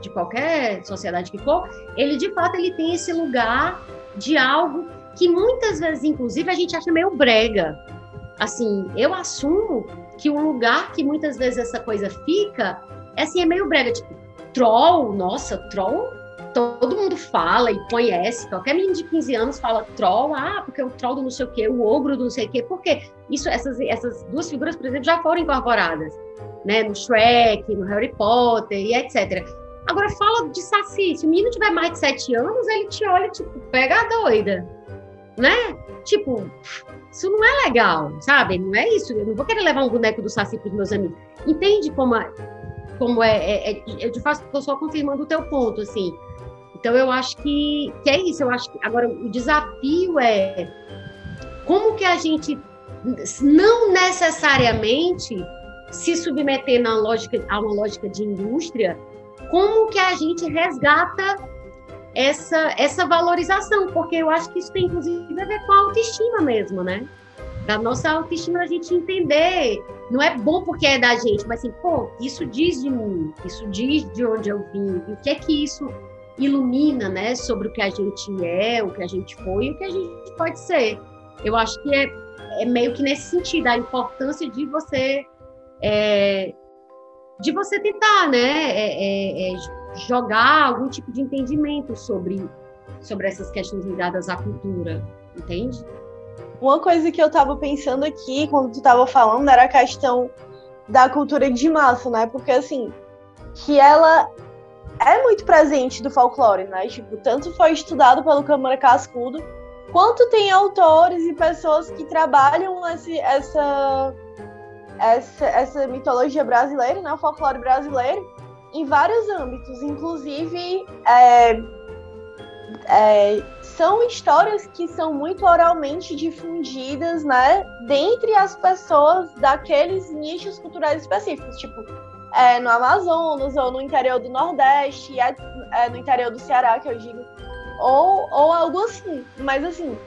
de qualquer sociedade que for, ele, de fato, ele tem esse lugar de algo que muitas vezes, inclusive, a gente acha meio brega. Assim, eu assumo que o lugar que muitas vezes essa coisa fica é assim, é meio brega, tipo, troll, nossa, troll, todo mundo fala e conhece. Qualquer menino de 15 anos fala troll, ah, porque o troll do não sei o quê, o ogro do não sei o quê. Porque isso, essas, essas duas figuras, por exemplo, já foram incorporadas, né? No Shrek, no Harry Potter e etc. Agora fala de Saci. Se o menino tiver mais de 7 anos, ele te olha tipo, pega a doida. Né? Tipo, isso não é legal, sabe? Não é isso. Eu não vou querer levar um boneco do Saci para os meus amigos. Entende como a, como é, é, é eu de fato estou só confirmando o teu ponto, assim. Então eu acho que, que é isso. Eu acho que agora o desafio é como que a gente não necessariamente se submeter na lógica a uma lógica de indústria, como que a gente resgata essa, essa valorização, porque eu acho que isso tem inclusive a ver com a autoestima mesmo, né? Da nossa autoestima a gente entender. Não é bom porque é da gente, mas assim, pô, isso diz de mim, isso diz de onde eu vim, e o que é que isso ilumina, né, sobre o que a gente é, o que a gente foi e o que a gente pode ser. Eu acho que é, é meio que nesse sentido, a importância de você é, de você tentar, né, é, é, é jogar algum tipo de entendimento sobre, sobre essas questões ligadas à cultura, entende? Uma coisa que eu tava pensando aqui, quando tu tava falando, era a questão da cultura de massa, né? Porque, assim, que ela é muito presente do folclore, né? Tipo, tanto foi estudado pelo Câmara Cascudo, quanto tem autores e pessoas que trabalham esse, essa, essa, essa mitologia brasileira, né? O folclore brasileiro, em vários âmbitos, inclusive é, é, são histórias que são muito oralmente difundidas, né, dentre as pessoas daqueles nichos culturais específicos, tipo é, no Amazonas ou no interior do Nordeste, é, é, no interior do Ceará, que eu digo, ou, ou algo assim. Mas assim,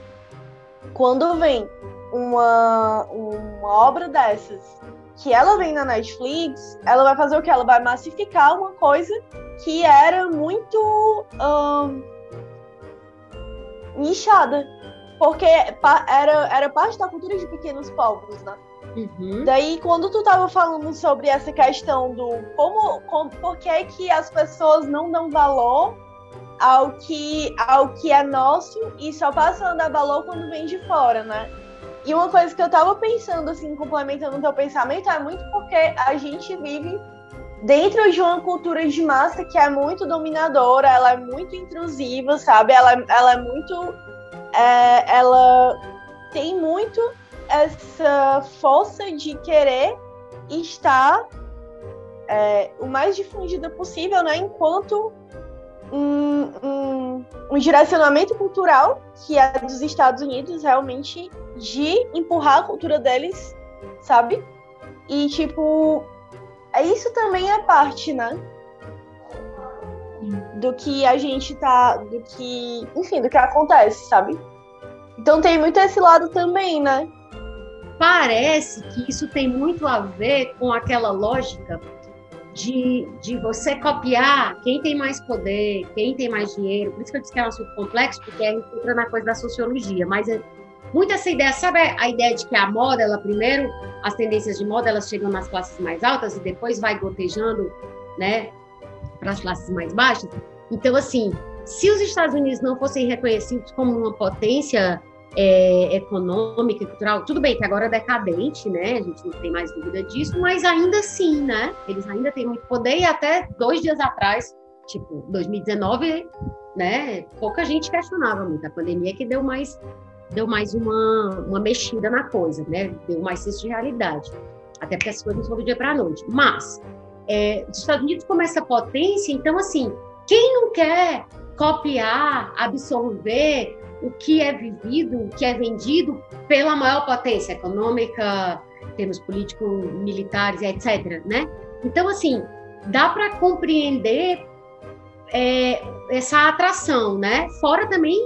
quando vem uma, uma obra dessas que ela vem na Netflix, ela vai fazer o que? Ela vai massificar uma coisa que era muito nichada. Porque era, era parte da cultura de pequenos povos, né? Uhum. Daí, quando tu tava falando sobre essa questão do como, como por que, que as pessoas não dão valor ao que, ao que é nosso e só passam a dar valor quando vem de fora, né? E uma coisa que eu tava pensando, assim, complementando o teu pensamento, é muito porque a gente vive dentro de uma cultura de massa que é muito dominadora, ela é muito intrusiva, sabe? Ela, ela é muito. É, ela tem muito essa força de querer estar é, o mais difundida possível, né? Enquanto um, um, um direcionamento cultural que é dos Estados Unidos realmente de empurrar a cultura deles, sabe? E, tipo, é isso também é parte, né? Do que a gente tá. Do que. Enfim, do que acontece, sabe? Então tem muito esse lado também, né? Parece que isso tem muito a ver com aquela lógica de, de você copiar quem tem mais poder, quem tem mais dinheiro. Por isso que eu disse que é um assunto complexo, porque entra na coisa da sociologia. Mas é, muito essa ideia, sabe a ideia de que a moda, ela primeiro, as tendências de moda, elas chegam nas classes mais altas e depois vai gotejando, né, para as classes mais baixas. Então, assim, se os Estados Unidos não fossem reconhecidos como uma potência é, econômica e cultural, tudo bem que agora é decadente, né? A gente não tem mais dúvida disso, mas ainda assim, né? Eles ainda têm muito poder e até dois dias atrás, tipo, 2019, né? Pouca gente questionava muito. A pandemia que deu mais deu mais uma, uma mexida na coisa, né? Deu mais senso de realidade. Até porque as coisas não são do dia para a noite. Mas, é, os Estados Unidos como essa potência, então, assim, quem não quer copiar, absorver o que é vivido, o que é vendido pela maior potência econômica, termos políticos, militares, etc., né? Então, assim, dá para compreender é, essa atração, né? Fora também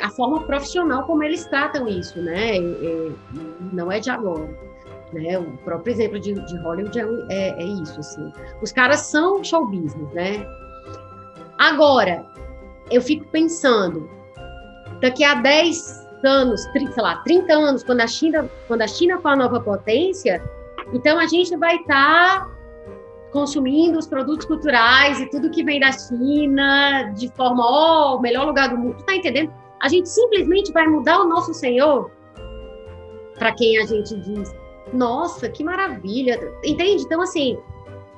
a forma profissional como eles tratam isso, né? É, não é de agora. Né? O próprio exemplo de, de Hollywood é, é, é, isso, assim. Os caras são show business, né? Agora, eu fico pensando, daqui a 10 anos, sei lá, 30 anos, quando a China, quando a China for a nova potência, então a gente vai estar tá consumindo os produtos culturais e tudo que vem da China de forma, ó, oh, o melhor lugar do mundo. Tu tá entendendo? A gente simplesmente vai mudar o nosso Senhor para quem a gente diz, nossa, que maravilha, entende? Então, assim,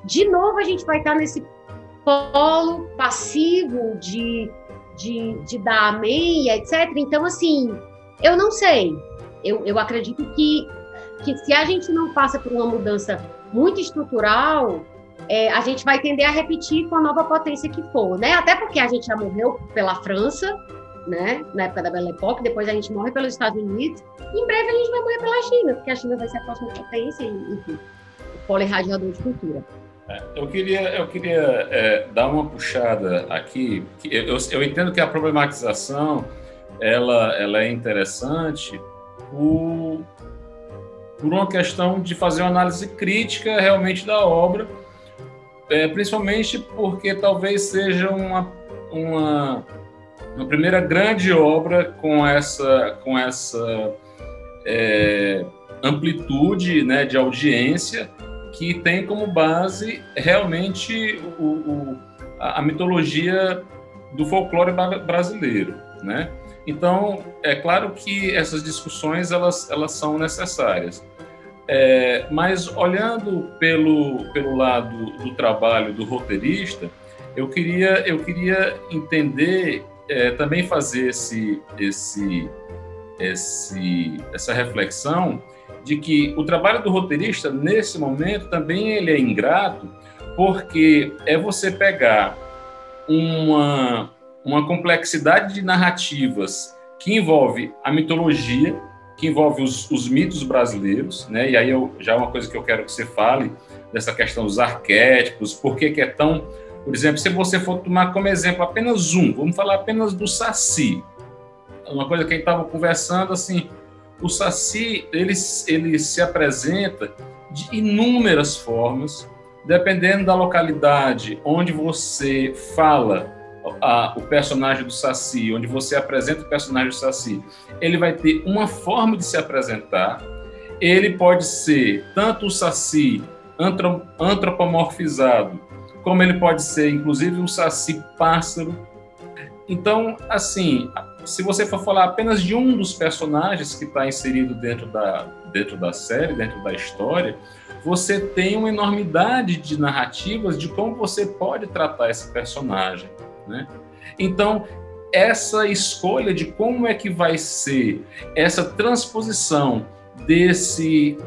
de novo a gente vai estar nesse polo passivo de, de, de dar amém, etc. Então, assim, eu não sei. Eu, eu acredito que, que se a gente não passa por uma mudança muito estrutural, é, a gente vai tender a repetir com a nova potência que for, né? Até porque a gente já morreu pela França, né? Na época da Belle Époque, depois a gente morre pelos Estados Unidos, e em breve a gente vai morrer pela China, porque a China vai ser a próxima potência, enfim, o polo irradiador de cultura. Eu queria, eu queria é, dar uma puxada aqui. Eu, eu, entendo que a problematização ela, ela é interessante por, por uma questão de fazer uma análise crítica realmente da obra, é, principalmente porque talvez seja uma, uma, uma primeira grande obra com essa, com essa é, amplitude né, de audiência que tem como base realmente o, o, a mitologia do folclore brasileiro, né? Então, é claro que essas discussões elas, elas são necessárias. É, mas olhando pelo, pelo lado do trabalho do roteirista, eu queria, eu queria entender, é, também fazer esse, esse, esse, essa reflexão de que o trabalho do roteirista, nesse momento, também ele é ingrato, porque é você pegar uma, uma complexidade de narrativas que envolve a mitologia, que envolve os, os mitos brasileiros, né? E aí eu, já é uma coisa que eu quero que você fale dessa questão dos arquétipos, por que, que é tão, por exemplo, se você for tomar como exemplo apenas um, vamos falar apenas do Saci, uma coisa que a gente estava conversando assim, o Saci ele, ele se apresenta de inúmeras formas, dependendo da localidade onde você fala a, o personagem do Saci, onde você apresenta o personagem do Saci, ele vai ter uma forma de se apresentar. Ele pode ser tanto o Saci antropomorfizado, como ele pode ser, inclusive, um Saci pássaro. Então, assim, se você for falar apenas de um dos personagens que está inserido dentro da, dentro da série, dentro da história, você tem uma enormidade de narrativas de como você pode tratar esse personagem. Né? Então, essa escolha de como é que vai ser essa transposição desse,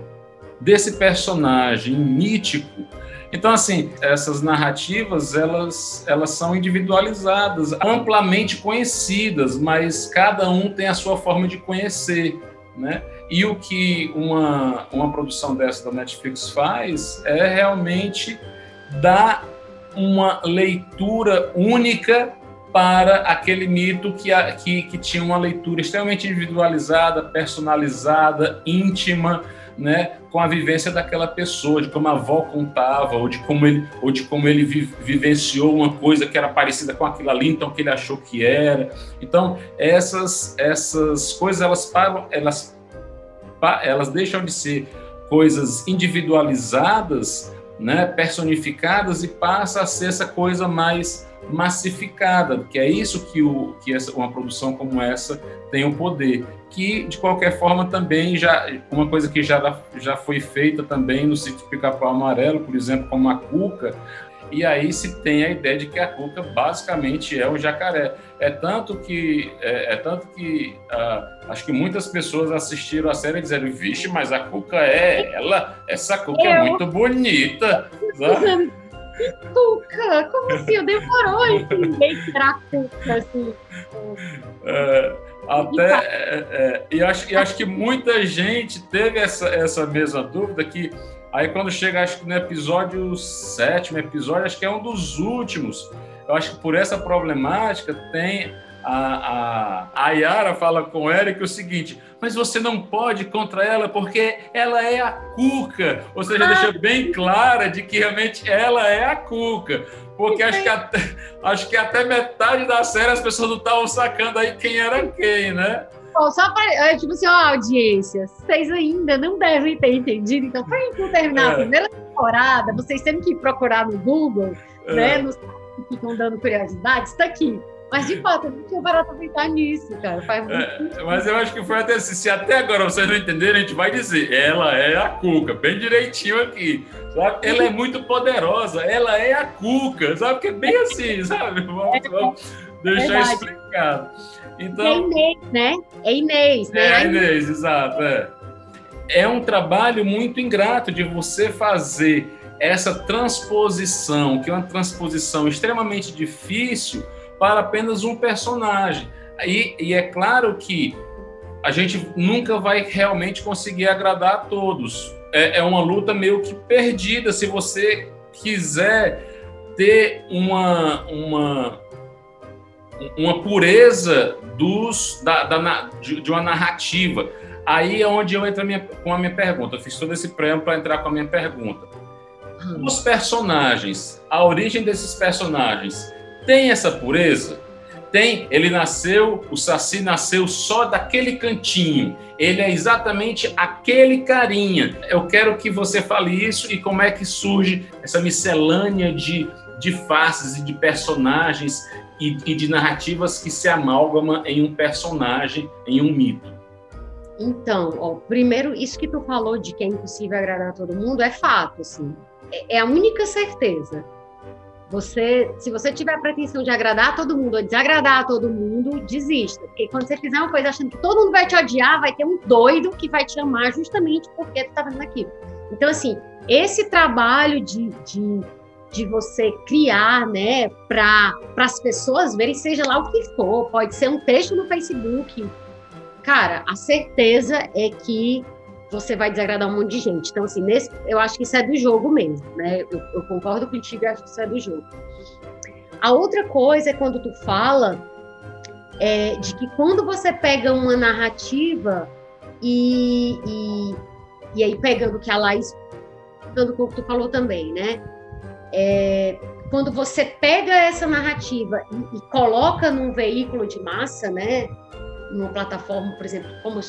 desse personagem mítico então, assim, essas narrativas, elas, elas são individualizadas, amplamente conhecidas, mas cada um tem a sua forma de conhecer, né? E o que uma, uma produção dessa da Netflix faz é realmente dar uma leitura única para aquele mito que, que, que tinha uma leitura extremamente individualizada, personalizada, íntima, né, com a vivência daquela pessoa, de como a avó contava, ou de como ele, ou de como ele vi, vivenciou uma coisa que era parecida com aquilo ali, então que ele achou que era. Então, essas, essas coisas, elas param, elas, elas deixam de ser coisas individualizadas, né, personificadas, e passa a ser essa coisa mais massificada, que é isso que, o, que essa, uma produção como essa tem o poder. Que, de qualquer forma, também já uma coisa que já, já foi feita também no sítio Pica-Pau Amarelo, por exemplo, como a Cuca, e aí se tem a ideia de que a Cuca basicamente é o jacaré. É tanto que, é, é tanto que uh, acho que muitas pessoas assistiram a série e disseram, vixe, mas a Cuca é ela, essa Cuca é muito bonita. Sabe? Cuca? Como assim? Demorou a entender que era Cuca, assim. É, até, é, é, e, acho, e acho que muita gente teve essa, essa mesma dúvida que aí quando chega, acho que no episódio sétimo episódio, acho que é um dos últimos, eu acho que por essa problemática tem a, a, a Yara fala com o Eric o seguinte: mas você não pode contra ela porque ela é a Cuca. Ou seja, deixa bem clara de que realmente ela é a Cuca. Porque acho que, até, acho que até metade da série as pessoas não estavam sacando aí quem era quem, né? Bom, só para, é, tipo assim, ó, audiência, vocês ainda não devem ter entendido, então, para gente terminar é. a primeira temporada, vocês têm que procurar no Google, é. né, nos que ficam dando curiosidades, está aqui. Mas, de fato, eu não tinha parado pra pensar nisso, cara. Faz é, mas eu acho que foi até assim, se até agora vocês não entenderem, a gente vai dizer, ela é a Cuca, bem direitinho aqui, sabe? Ela é muito poderosa, ela é a Cuca, sabe? Porque é bem assim, sabe? Vamos, vamos deixar Verdade. explicado. Então, é Inês, né? É Inês, né? É Inês, exato, é. É um trabalho muito ingrato de você fazer essa transposição, que é uma transposição extremamente difícil, para apenas um personagem. E, e é claro que a gente nunca vai realmente conseguir agradar a todos. É, é, uma luta meio que perdida se você quiser ter uma, uma, uma pureza dos, da, da de, de, uma narrativa. Aí é onde eu entro a minha, com a minha pergunta. Eu fiz todo esse preâmbulo para entrar com a minha pergunta. Os personagens, a origem desses personagens, tem essa pureza? Tem, ele nasceu, o Saci nasceu só daquele cantinho. Ele é exatamente aquele carinha. Eu quero que você fale isso e como é que surge essa miscelânea de, de faces e de personagens e, e de narrativas que se amalgamam em um personagem, em um mito. Então, ó, primeiro, isso que tu falou de que é impossível agradar todo mundo é fato, assim. É, é a única certeza. Você, se você tiver a pretensão de agradar todo mundo ou desagradar todo mundo, desista. Porque quando você fizer uma coisa achando que todo mundo vai te odiar, vai ter um doido que vai te amar justamente porque tu tá fazendo aquilo. Então, assim, esse trabalho de, de, de você criar, né, para as pessoas verem, seja lá o que for, pode ser um texto no Facebook. Cara, a certeza é que você vai desagradar um monte de gente. Então, assim, nesse, eu acho que isso é do jogo mesmo, né? Eu, eu concordo contigo, eu acho que isso é do jogo. A outra coisa é quando tu fala é, de que quando você pega uma narrativa e, e, e aí pegando o que a Laís, com o que tu falou também, né? É, quando você pega essa narrativa e, e, coloca num veículo de massa, né? Numa plataforma, por exemplo, como,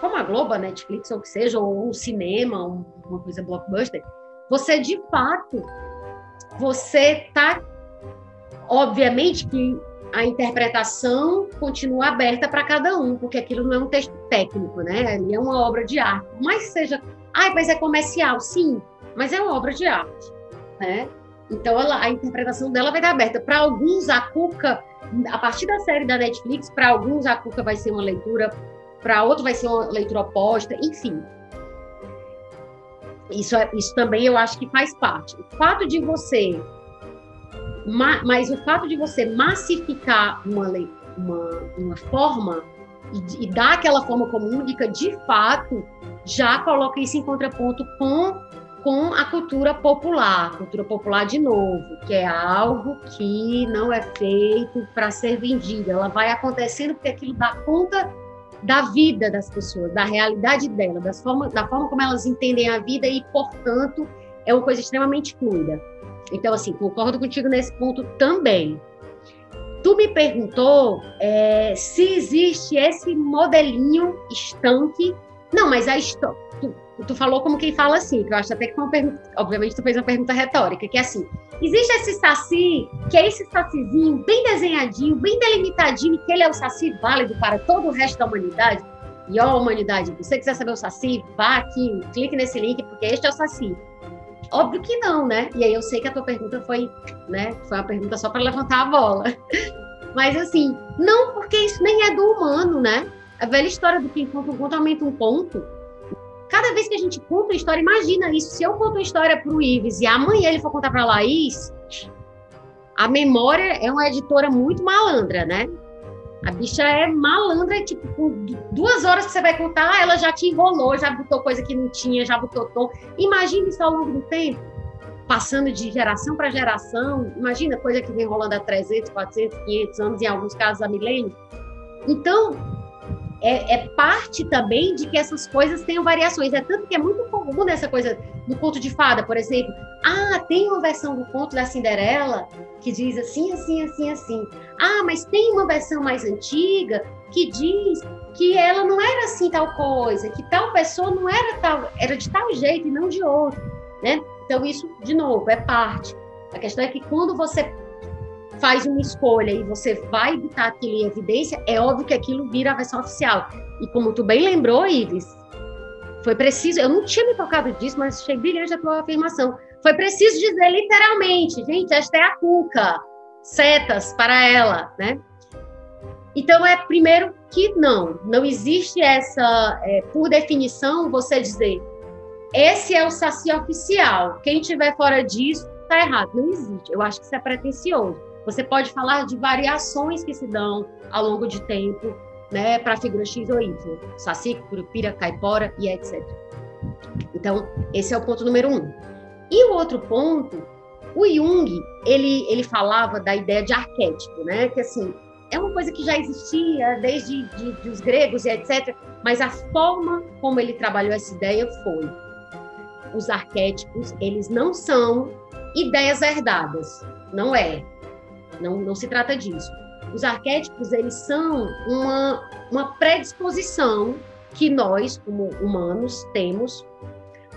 como a Globo, a Netflix, ou o que seja, ou um cinema, uma coisa blockbuster, você de fato, você tá, obviamente que a interpretação continua aberta para cada um, porque aquilo não é um texto técnico, né? Ali é uma obra de arte. Mas seja, ai, mas é comercial, sim, mas é uma obra de arte, né? Então ela, a interpretação dela vai estar aberta. Para alguns, a Cuca a partir da série da Netflix, para alguns a Cuca vai ser uma leitura, para outros vai ser uma leitura oposta, enfim. Isso, é, isso também eu acho que faz parte. O fato de você, mas o fato de você massificar uma, uma, uma forma e, e dar aquela forma como única, de fato, já coloca isso em contraponto com com a cultura popular, cultura popular de novo, que é algo que não é feito para ser vendido, ela vai acontecendo porque aquilo dá conta da vida das pessoas, da realidade dela, das forma, da forma como elas entendem a vida e, portanto, é uma coisa extremamente fluida. Então, assim, concordo contigo nesse ponto também. Tu me perguntou é, se existe esse modelinho estanque. Não, mas a história tu falou como quem fala assim, que eu acho até que foi uma pergunta, obviamente tu fez uma pergunta retórica, que é assim, existe esse saci, que é esse sacizinho bem desenhadinho, bem delimitadinho, que ele é o saci válido para todo o resto da humanidade? E ó, humanidade, você quiser saber o saci, vá aqui, clique nesse link, porque este é o saci. Óbvio que não, né? E aí eu sei que a tua pergunta foi, né, foi uma pergunta só para levantar a bola. Mas assim, não porque isso nem é do humano, né? A velha história do que encontra um ponto aumenta um ponto Cada vez que a gente conta uma história, imagina isso. Se eu conto uma história para o Ives e amanhã ele for contar para a Laís, a memória é uma editora muito malandra, né? A bicha é malandra, tipo, com duas horas que você vai contar, ela já te enrolou, já botou coisa que não tinha, já botou tom. Imagina isso ao longo do tempo, passando de geração para geração. Imagina coisa que vem rolando há 300, 400, 500 anos, em alguns casos há milênios. Então, é, é, parte também de que essas coisas tenham variações. É tanto que é muito comum nessa coisa do conto de fada, por exemplo. Ah, tem uma versão do conto da Cinderela que diz assim, assim, assim, assim. Ah, mas tem uma versão mais antiga que diz que ela não era assim tal coisa, que tal pessoa não era tal, era de tal jeito e não de outro, né? Então isso, de novo, é parte. A questão é que quando você faz uma escolha e você vai botar aquilo em evidência, é óbvio que aquilo vira a versão oficial. E como tu bem lembrou, Ives, foi preciso, eu não tinha me tocado disso, mas achei brilhante a tua afirmação. Foi preciso dizer literalmente, gente, esta é a cuca, setas para ela, né? Então, é primeiro que não, não existe essa, é, por definição, você dizer, esse é o saci oficial, quem tiver fora disso, está errado. Não existe, eu acho que isso é pretencioso. Você pode falar de variações que se dão ao longo de tempo, né, para a figura X ou Y, Saci, Curupira, Caipora e etc. Então, esse é o ponto número um. E o outro ponto O Jung, ele, ele falava da ideia de arquétipo, né? Que assim, é uma coisa que já existia desde de, de os gregos e etc. Mas a forma como ele trabalhou essa ideia foi: os arquétipos, eles não são ideias herdadas, não é. Não, não se trata disso. Os arquétipos, eles são uma, uma predisposição que nós, como humanos, temos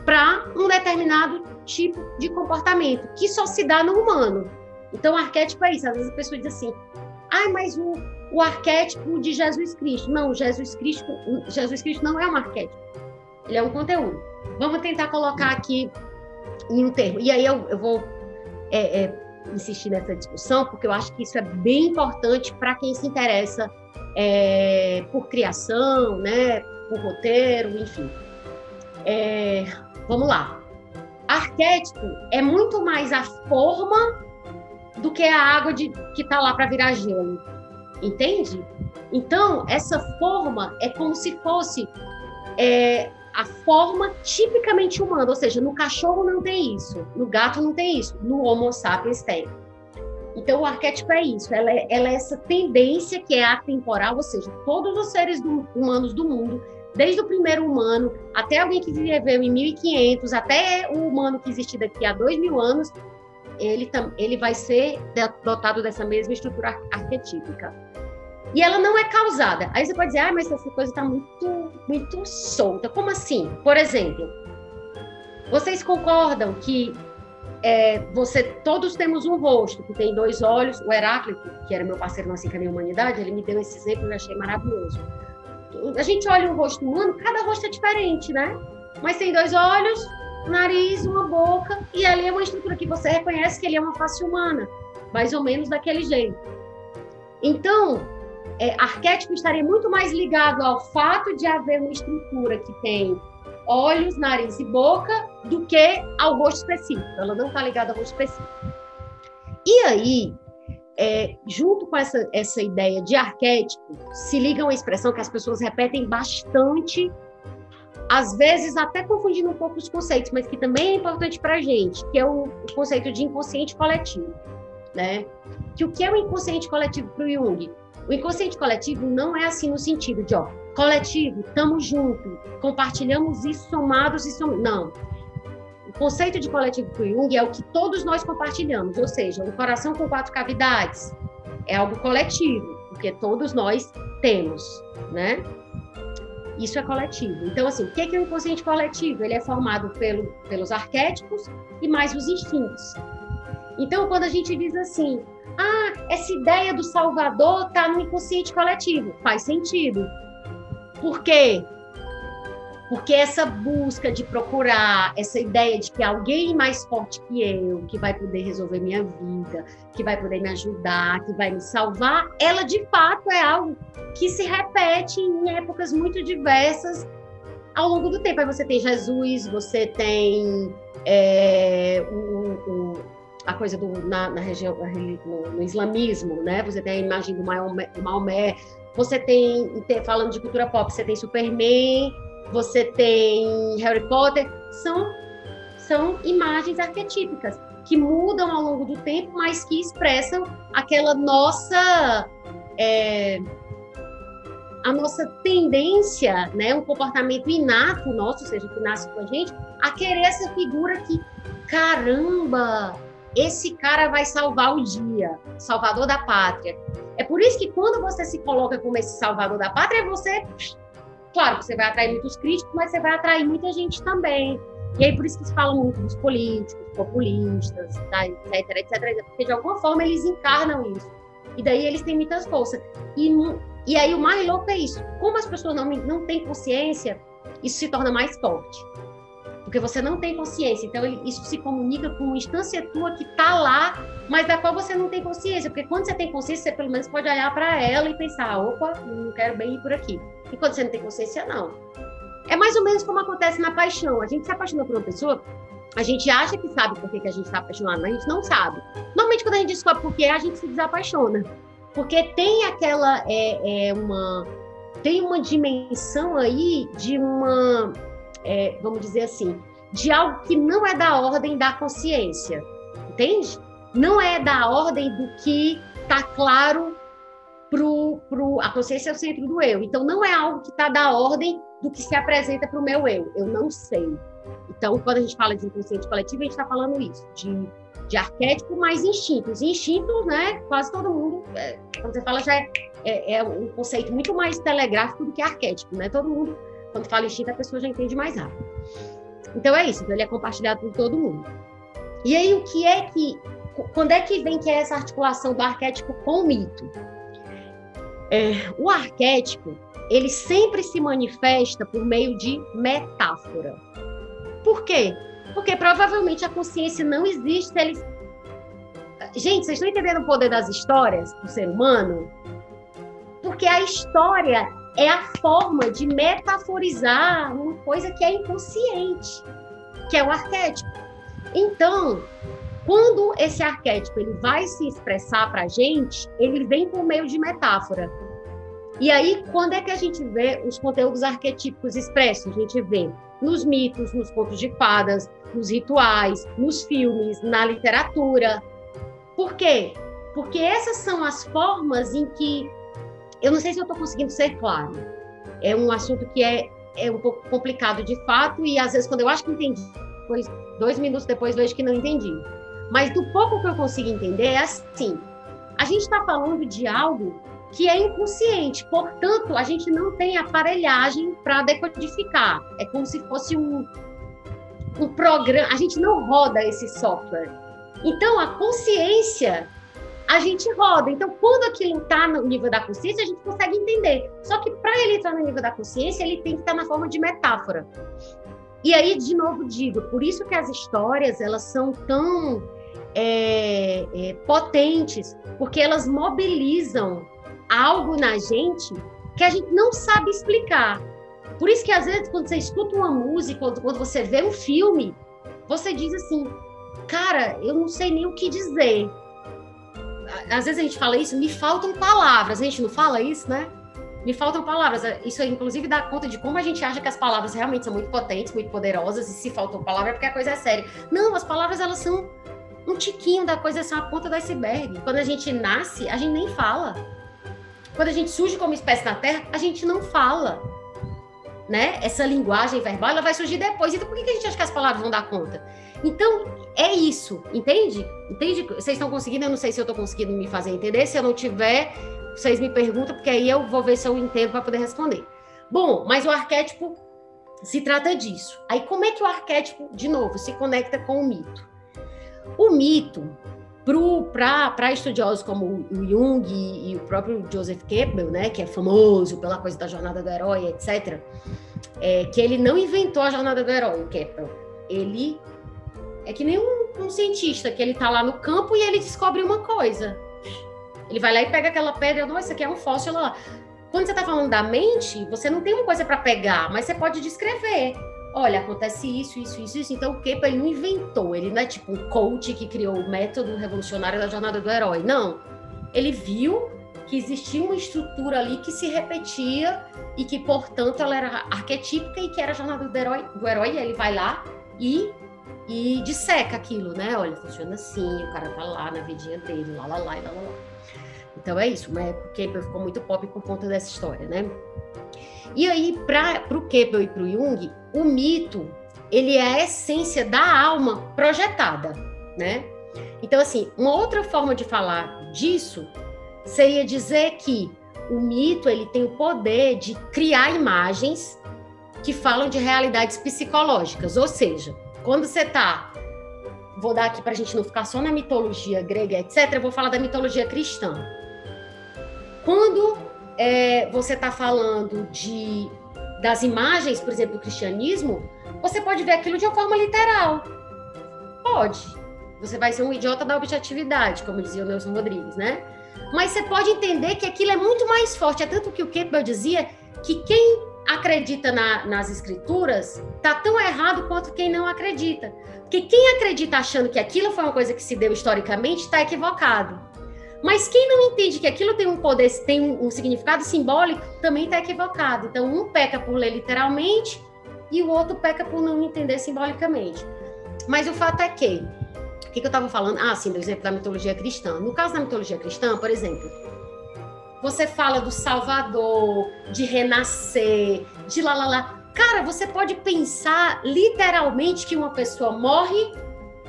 para um determinado tipo de comportamento, que só se dá no humano. Então, arquétipo é isso. Às vezes a pessoa diz assim, ah, mas o, o arquétipo de Jesus Cristo. Não, Jesus Cristo, Jesus Cristo não é um arquétipo. Ele é um conteúdo. Vamos tentar colocar aqui em um termo. E aí eu, eu vou é, é, insistir nessa discussão, porque eu acho que isso é bem importante para quem se interessa é, por criação, né, por roteiro, enfim. É, vamos lá. Arquétipo é muito mais a forma do que a água de, que está lá para virar gelo. Entende? Então, essa forma é como se fosse é, a forma tipicamente humana, ou seja, no cachorro não tem isso, no gato não tem isso, no Homo sapiens tem. Então, o arquétipo é isso, ela é, ela é essa tendência que é atemporal, ou seja, todos os seres do, humanos do mundo, desde o primeiro humano até alguém que viveu em 1500, até o humano que existe daqui a dois mil anos, ele, ele vai ser dotado dessa mesma estrutura arquetípica. E ela não é causada. Aí você pode dizer, ah, mas essa coisa está muito, muito solta. Como assim? Por exemplo, vocês concordam que é, você todos temos um rosto que tem dois olhos? O Heráclito, que era meu parceiro na Cinca Humanidade, ele me deu esse exemplo e eu achei maravilhoso. A gente olha o rosto humano, cada rosto é diferente, né? Mas tem dois olhos, nariz, uma boca, e ali é uma estrutura que você reconhece que ele é uma face humana, mais ou menos daquele jeito. Então, é, arquétipo estaria muito mais ligado ao fato de haver uma estrutura que tem olhos, nariz e boca do que ao rosto específico. Ela não está ligada ao rosto específico. E aí, é, junto com essa, essa ideia de arquétipo, se liga uma expressão que as pessoas repetem bastante, às vezes até confundindo um pouco os conceitos, mas que também é importante para a gente, que é o, o, conceito de inconsciente coletivo. Né? Que o que é o inconsciente coletivo para o Jung? O inconsciente coletivo não é assim no sentido de, ó, coletivo, estamos juntos, compartilhamos isso, somados e somos. Não. O conceito de coletivo para o Jung é o que todos nós compartilhamos, ou seja, um coração com quatro cavidades é algo coletivo, porque todos nós temos, né? Isso é coletivo. Então, assim, o que é o inconsciente coletivo? Ele é formado pelo, pelos arquétipos e mais os instintos. Então, quando a gente diz assim, ah, essa ideia do Salvador está no inconsciente coletivo, faz sentido. Por quê? Porque essa busca de procurar essa ideia de que alguém mais forte que eu, que vai poder resolver minha vida, que vai poder me ajudar, que vai me salvar, ela de fato é algo que se repete em épocas muito diversas ao longo do tempo. Aí você tem Jesus, você tem é, o, o, a coisa do, na, na região, no, no, islamismo, né? Você tem a imagem do Maomé, Maomé. Você tem, falando de cultura pop, você tem Superman, você tem Harry Potter, são, são imagens arquetípicas que mudam ao longo do tempo, mas que expressam aquela nossa é, a nossa tendência, né, um comportamento inato nosso, ou seja, que nasce com a gente, a querer essa figura que, caramba, esse cara vai salvar o dia, salvador da pátria. É por isso que quando você se coloca como esse salvador da pátria, você Claro você vai atrair muitos críticos, mas você vai atrair muita gente também. E aí, por isso que se fala muito dos políticos, populistas, tá, etc, etc, porque de alguma forma eles encarnam isso. E daí eles têm muitas forças. E, e aí o mais louco é isso. Como as pessoas não, não têm consciência, isso se torna mais forte. Porque você não tem consciência. Então, isso se comunica com uma instância tua que está lá, mas da qual você não tem consciência. Porque quando você tem consciência, você pelo menos pode olhar para ela e pensar: opa, não quero bem ir por aqui. E quando você não tem consciência, não. É mais ou menos como acontece na paixão. A gente se apaixona por uma pessoa, a gente acha que sabe por que, que a gente está apaixonado, mas a gente não sabe. Normalmente, quando a gente descobre por que, a gente se desapaixona. Porque tem aquela. É, é uma, tem uma dimensão aí de uma. É, vamos dizer assim, de algo que não é da ordem da consciência. entende? Não é da ordem do que está claro pro, pro a consciência é o centro do eu. Então não é algo que está da ordem do que se apresenta para o meu eu. Eu não sei. Então, quando a gente fala de inconsciente coletivo, a gente está falando isso, de, de arquétipo mais instintos. Instintos, né, quase todo mundo, é, quando você fala, já é, é, é, um conceito muito mais telegráfico do que arquétipo, né? Todo mundo, quando fala instinto, a pessoa já entende mais rápido. Então, é isso, então ele é compartilhado por todo mundo. E aí, o que é que. Quando é que vem que é essa articulação do arquétipo com o mito? É, o arquétipo, ele sempre se manifesta por meio de metáfora. Por quê? Porque provavelmente a consciência não existe. Ele... Gente, vocês estão entendendo o poder das histórias do ser humano? Porque a história é a forma de metaforizar uma coisa que é inconsciente, que é o arquétipo. Então, quando esse arquétipo ele vai se expressar para a gente, ele vem por meio de metáfora. E aí, quando é que a gente vê os conteúdos arquetípicos expressos? A gente vê nos mitos, nos contos de fadas, nos rituais, nos filmes, na literatura. Por quê? Porque essas são as formas em que. Eu não sei se eu estou conseguindo ser claro. É um assunto que é, é um pouco complicado de fato, e às vezes, quando eu acho que entendi, depois, dois minutos depois vejo que não entendi. Mas do pouco que eu consigo entender, é assim: a gente está falando de algo que é inconsciente. Portanto, a gente não tem aparelhagem para decodificar. É como se fosse um, um programa. A gente não roda esse software. Então, a consciência a gente roda. Então, quando aquilo está no nível da consciência, a gente consegue entender. Só que para ele entrar no nível da consciência, ele tem que estar na forma de metáfora. E aí, de novo, digo, por isso que as histórias elas são tão é, é, potentes, porque elas mobilizam algo na gente que a gente não sabe explicar. Por isso que às vezes quando você escuta uma música, quando você vê um filme, você diz assim, cara, eu não sei nem o que dizer. Às vezes a gente fala isso, me faltam palavras. A gente não fala isso, né? Me faltam palavras. Isso inclusive dá conta de como a gente acha que as palavras realmente são muito potentes, muito poderosas, e se faltou palavra é porque a coisa é séria. Não, as palavras elas são um tiquinho da coisa, são a ponta do iceberg. Quando a gente nasce, a gente nem fala. Quando a gente surge como espécie na Terra, a gente não fala. Né? Essa linguagem verbal ela vai surgir depois. Então, por que a gente acha que as palavras vão dar conta? Então, é isso, entende? Entende? Vocês estão conseguindo? Eu não sei se eu estou conseguindo me fazer entender. Se eu não tiver, vocês me perguntam, porque aí eu vou ver se eu entendo para poder responder. Bom, mas o arquétipo se trata disso. Aí, como é que o arquétipo, de novo, se conecta com o mito? O mito, para estudiosos como o Jung e, e, o próprio Joseph Campbell, né, que é famoso pela coisa da jornada do herói, etc., é, que ele não inventou a jornada do herói, o Campbell. Ele é que nem um, um cientista, que ele está lá no campo e ele descobre uma coisa. Ele vai lá e pega aquela pedra, nossa, isso aqui é um fóssil lá. Quando você está falando da mente, você não tem uma coisa para pegar, mas você pode descrever olha, acontece isso, isso, isso, isso. Então o Kepa ele não inventou, ele não é tipo um coach que criou o método revolucionário da jornada do herói. Não. Ele viu que existia uma estrutura ali que se repetia e que, portanto, ela era arquetípica e que era a jornada do herói, do herói ele vai lá e, e disseca aquilo, né? Olha, funciona assim, o cara tá lá na vidinha dele, lá, lá, lá, lá, lá. Então é isso, o Kepler ficou muito pop por conta dessa história, né? E aí, para o Kepler e para o Jung, o mito ele é a essência da alma projetada, né? Então, assim, uma outra forma de falar disso seria dizer que o mito ele tem o poder de criar imagens que falam de realidades psicológicas, ou seja, quando você está vou dar aqui para a gente não ficar só na mitologia grega, etc. Eu vou falar da mitologia cristã. Quando é, você está falando de das imagens, por exemplo, do cristianismo, você pode ver aquilo de uma forma literal. Pode. Você vai ser um idiota da objetividade, como dizia o Nelson Rodrigues, né? Mas você pode entender que aquilo é muito mais forte. É tanto que o Campbell dizia que quem acredita na, nas escrituras tá tão errado quanto quem não acredita. Porque quem acredita achando que aquilo foi uma coisa que se deu historicamente está equivocado. Mas quem não entende que aquilo tem um poder, tem um, um significado simbólico, também está equivocado. Então, um peca por ler literalmente e o outro peca por não entender simbolicamente. Mas o fato é que que, que eu estava falando? Ah, sim, do exemplo da mitologia cristã. No caso da mitologia cristã, por exemplo, você fala do Salvador, de renascer, de lá, lá, lá. Cara, você pode pensar literalmente que uma pessoa morre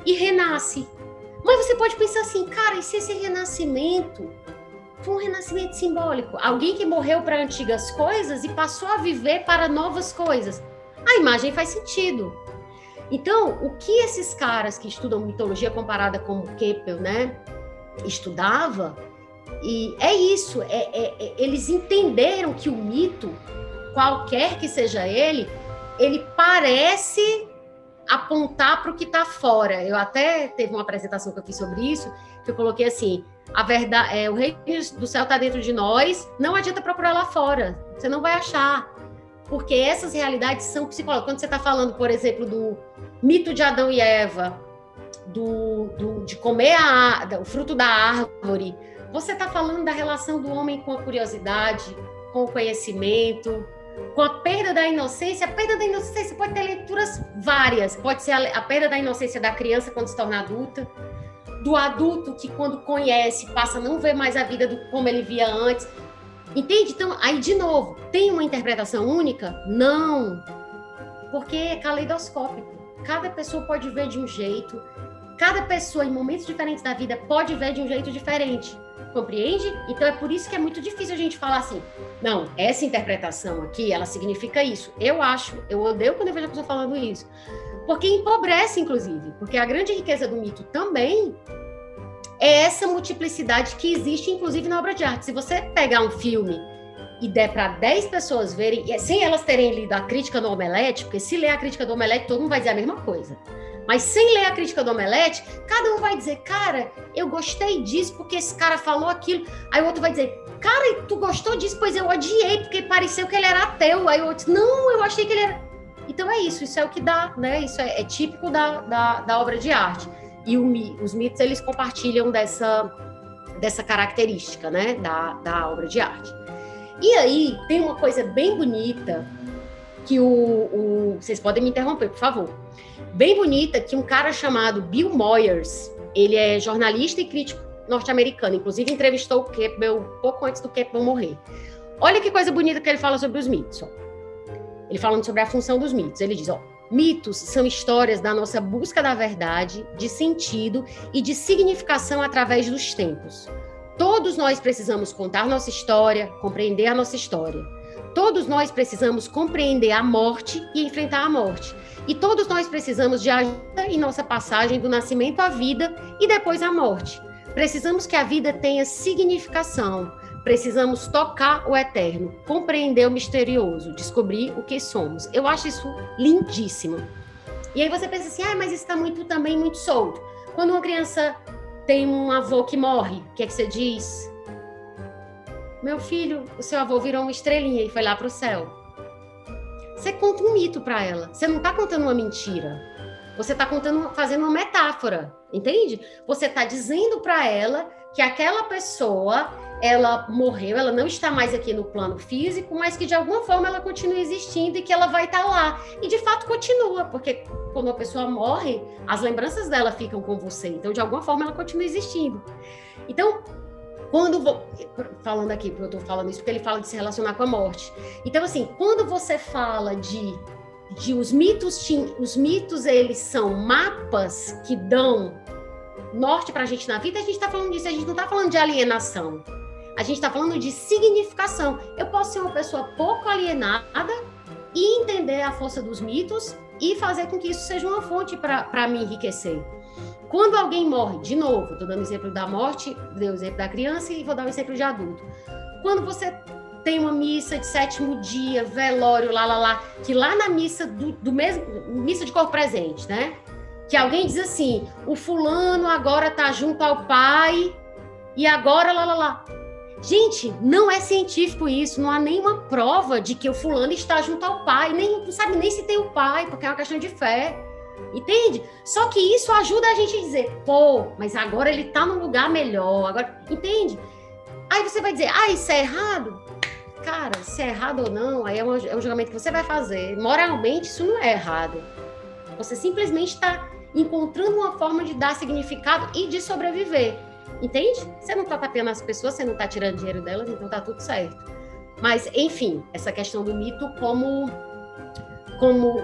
e renasce. Mas você pode pensar assim, cara, e se esse renascimento foi um renascimento simbólico? Alguém que morreu para antigas coisas e passou a viver para novas coisas. A imagem faz sentido. Então, o que esses caras que estudam mitologia comparada como Keppel, né, estudava, e é isso, é, é, é, eles entenderam que o mito, qualquer que seja ele, ele parece apontar para o que está fora. Eu até teve uma apresentação que eu fiz sobre isso, que eu coloquei assim: a verdade, é, o reino do céu está dentro de nós, não adianta procurar lá fora, você não vai achar. Porque essas realidades são psicológicas. Quando você está falando, por exemplo, do mito de Adão e Eva, do, do de comer a, o fruto da árvore, você está falando da relação do homem com a curiosidade, com o conhecimento, com a perda da inocência. A perda da inocência pode ter leituras várias. Pode ser a, a perda da inocência da criança quando se torna adulta, do adulto que quando conhece passa a não ver mais a vida do, como ele via antes. Entende? Então, aí de novo, tem uma interpretação única? Não. Porque é caleidoscópico. Cada pessoa pode ver de um jeito, cada pessoa em momentos diferentes da vida pode ver de um jeito diferente. Compreende? Então é por isso que é muito difícil a gente falar assim, não, essa interpretação aqui, ela significa isso. Eu acho, eu odeio quando eu vejo a pessoa falando isso. Porque empobrece, inclusive. Porque a grande riqueza do mito também é essa multiplicidade que existe, inclusive, na obra de arte. Se você pegar um filme e der para 10 pessoas verem, sem elas terem lido a crítica do Omelete, porque se ler a crítica do Omelete, todo mundo vai dizer a mesma coisa. Mas sem ler a crítica do Omelete, cada um vai dizer, cara, eu gostei disso porque esse cara falou aquilo. Aí o outro vai dizer, cara, tu gostou disso? Pois eu odiei, porque pareceu que ele era ateu. Aí o outro, não, eu achei que ele era. Então é isso, isso é o que dá, né? Isso é, é típico da, da, da, obra de arte. E o, os mitos, eles compartilham dessa, dessa característica, né? Da, da obra de arte. E aí, tem uma coisa bem bonita que o, o vocês podem me interromper, por favor bem bonita que um cara chamado Bill Moyers, ele é jornalista e crítico norte-americano, inclusive entrevistou o Campbell pouco antes do Campbell morrer. Olha que coisa bonita que ele fala sobre os mitos. Ó. Ele falando sobre a função dos mitos. Ele diz, ó, mitos são histórias da nossa busca da verdade, de sentido e de significação através dos tempos. Todos nós precisamos contar nossa história, compreender a nossa história. Todos nós precisamos compreender a morte e enfrentar a morte. E todos nós precisamos de ajuda em nossa passagem do nascimento à vida e depois à morte. Precisamos que a vida tenha significação. Precisamos tocar o eterno, compreender o misterioso, descobrir o que somos. Eu acho isso lindíssimo. E aí você pensa assim, ah, mas está muito também muito solto. Quando uma criança tem um avô que morre, o que é que você diz? Meu filho, o seu avô virou uma estrelinha e foi lá para o céu. Você conta um mito para ela. Você não está contando uma mentira. Você está contando, fazendo uma metáfora, entende? Você está dizendo para ela que aquela pessoa, ela morreu, ela não está mais aqui no plano físico, mas que de alguma forma ela continua existindo e que ela vai estar tá lá. E de fato continua, porque quando a pessoa morre, as lembranças dela ficam com você. Então, de alguma forma, ela continua existindo. Então, quando vou, falando aqui, eu estou falando isso porque ele fala de se relacionar com a morte. Então assim, quando você fala de de os mitos, os mitos eles são mapas que dão norte para a gente na vida. A gente está falando disso, a gente não está falando de alienação. A gente está falando de significação. Eu posso ser uma pessoa pouco alienada e entender a força dos mitos e fazer com que isso seja uma fonte para me enriquecer. Quando alguém morre, de novo, estou dando exemplo da morte, dei o exemplo da criança e vou dar o exemplo de adulto. Quando você tem uma missa de sétimo dia, velório, lá, lá, lá, que lá na missa do, do mesmo, missa de corpo presente, né? Que alguém diz assim, o fulano agora tá junto ao pai e agora lá, lá, lá. Gente, não é científico isso, não há nenhuma prova de que o fulano está junto ao pai, nem não sabe nem se tem o pai, porque é uma questão de fé. Entende? Só que isso ajuda a gente a dizer, pô, mas agora ele tá num lugar melhor. Agora, entende? Aí você vai dizer, ah, isso é errado? Cara, se é errado ou não, aí é um, é um julgamento que você vai fazer. Moralmente, isso não é errado. Você simplesmente está encontrando uma forma de dar significado e de sobreviver. Entende? Você não tá tapeando as pessoas, você não tá tirando dinheiro delas, então tá tudo certo. Mas, enfim, essa questão do mito como como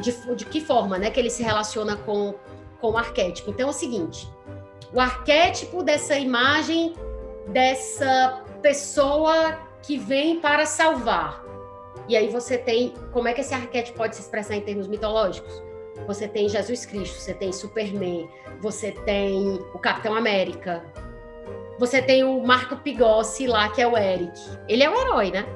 de, de que forma, né, que ele se relaciona com com o arquétipo. Então é o seguinte, o arquétipo dessa imagem dessa pessoa que vem para salvar. E aí você tem como é que esse arquétipo pode se expressar em termos mitológicos? Você tem Jesus Cristo, você tem Superman, você tem o Capitão América, você tem o Marco Pigossi lá, que é o Eric. Ele é o herói, né?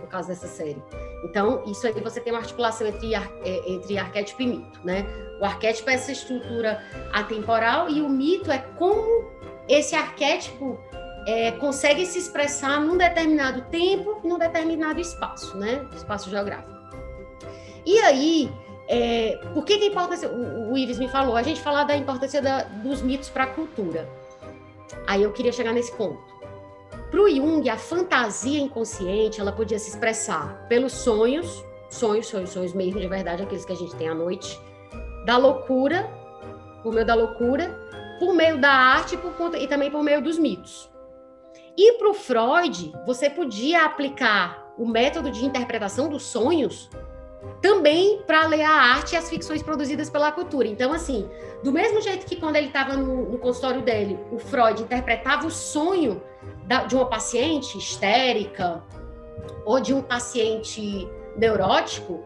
No caso dessa série. Então, isso aí você tem uma articulação entre, é, entre arquétipo e mito, né? O arquétipo é essa estrutura atemporal e o mito é como esse arquétipo é, consegue se expressar num determinado tempo num determinado espaço, né? Espaço geográfico. E aí, é, por que, que a importância. O, o Ives me falou, a gente falar da importância da, dos mitos para a cultura. Aí eu queria chegar nesse ponto. Para o Jung, a fantasia inconsciente ela podia se expressar pelos sonhos, sonhos, sonhos, sonhos mesmo de verdade, aqueles que a gente tem à noite, da loucura, por meio da loucura, por meio da arte por conta, e também por meio dos mitos. E para o Freud, você podia aplicar o método de interpretação dos sonhos também para ler a arte e as ficções produzidas pela cultura. Então, assim, do mesmo jeito que quando ele estava no, no, consultório dele, o Freud interpretava o sonho de uma paciente histérica ou de um paciente neurótico,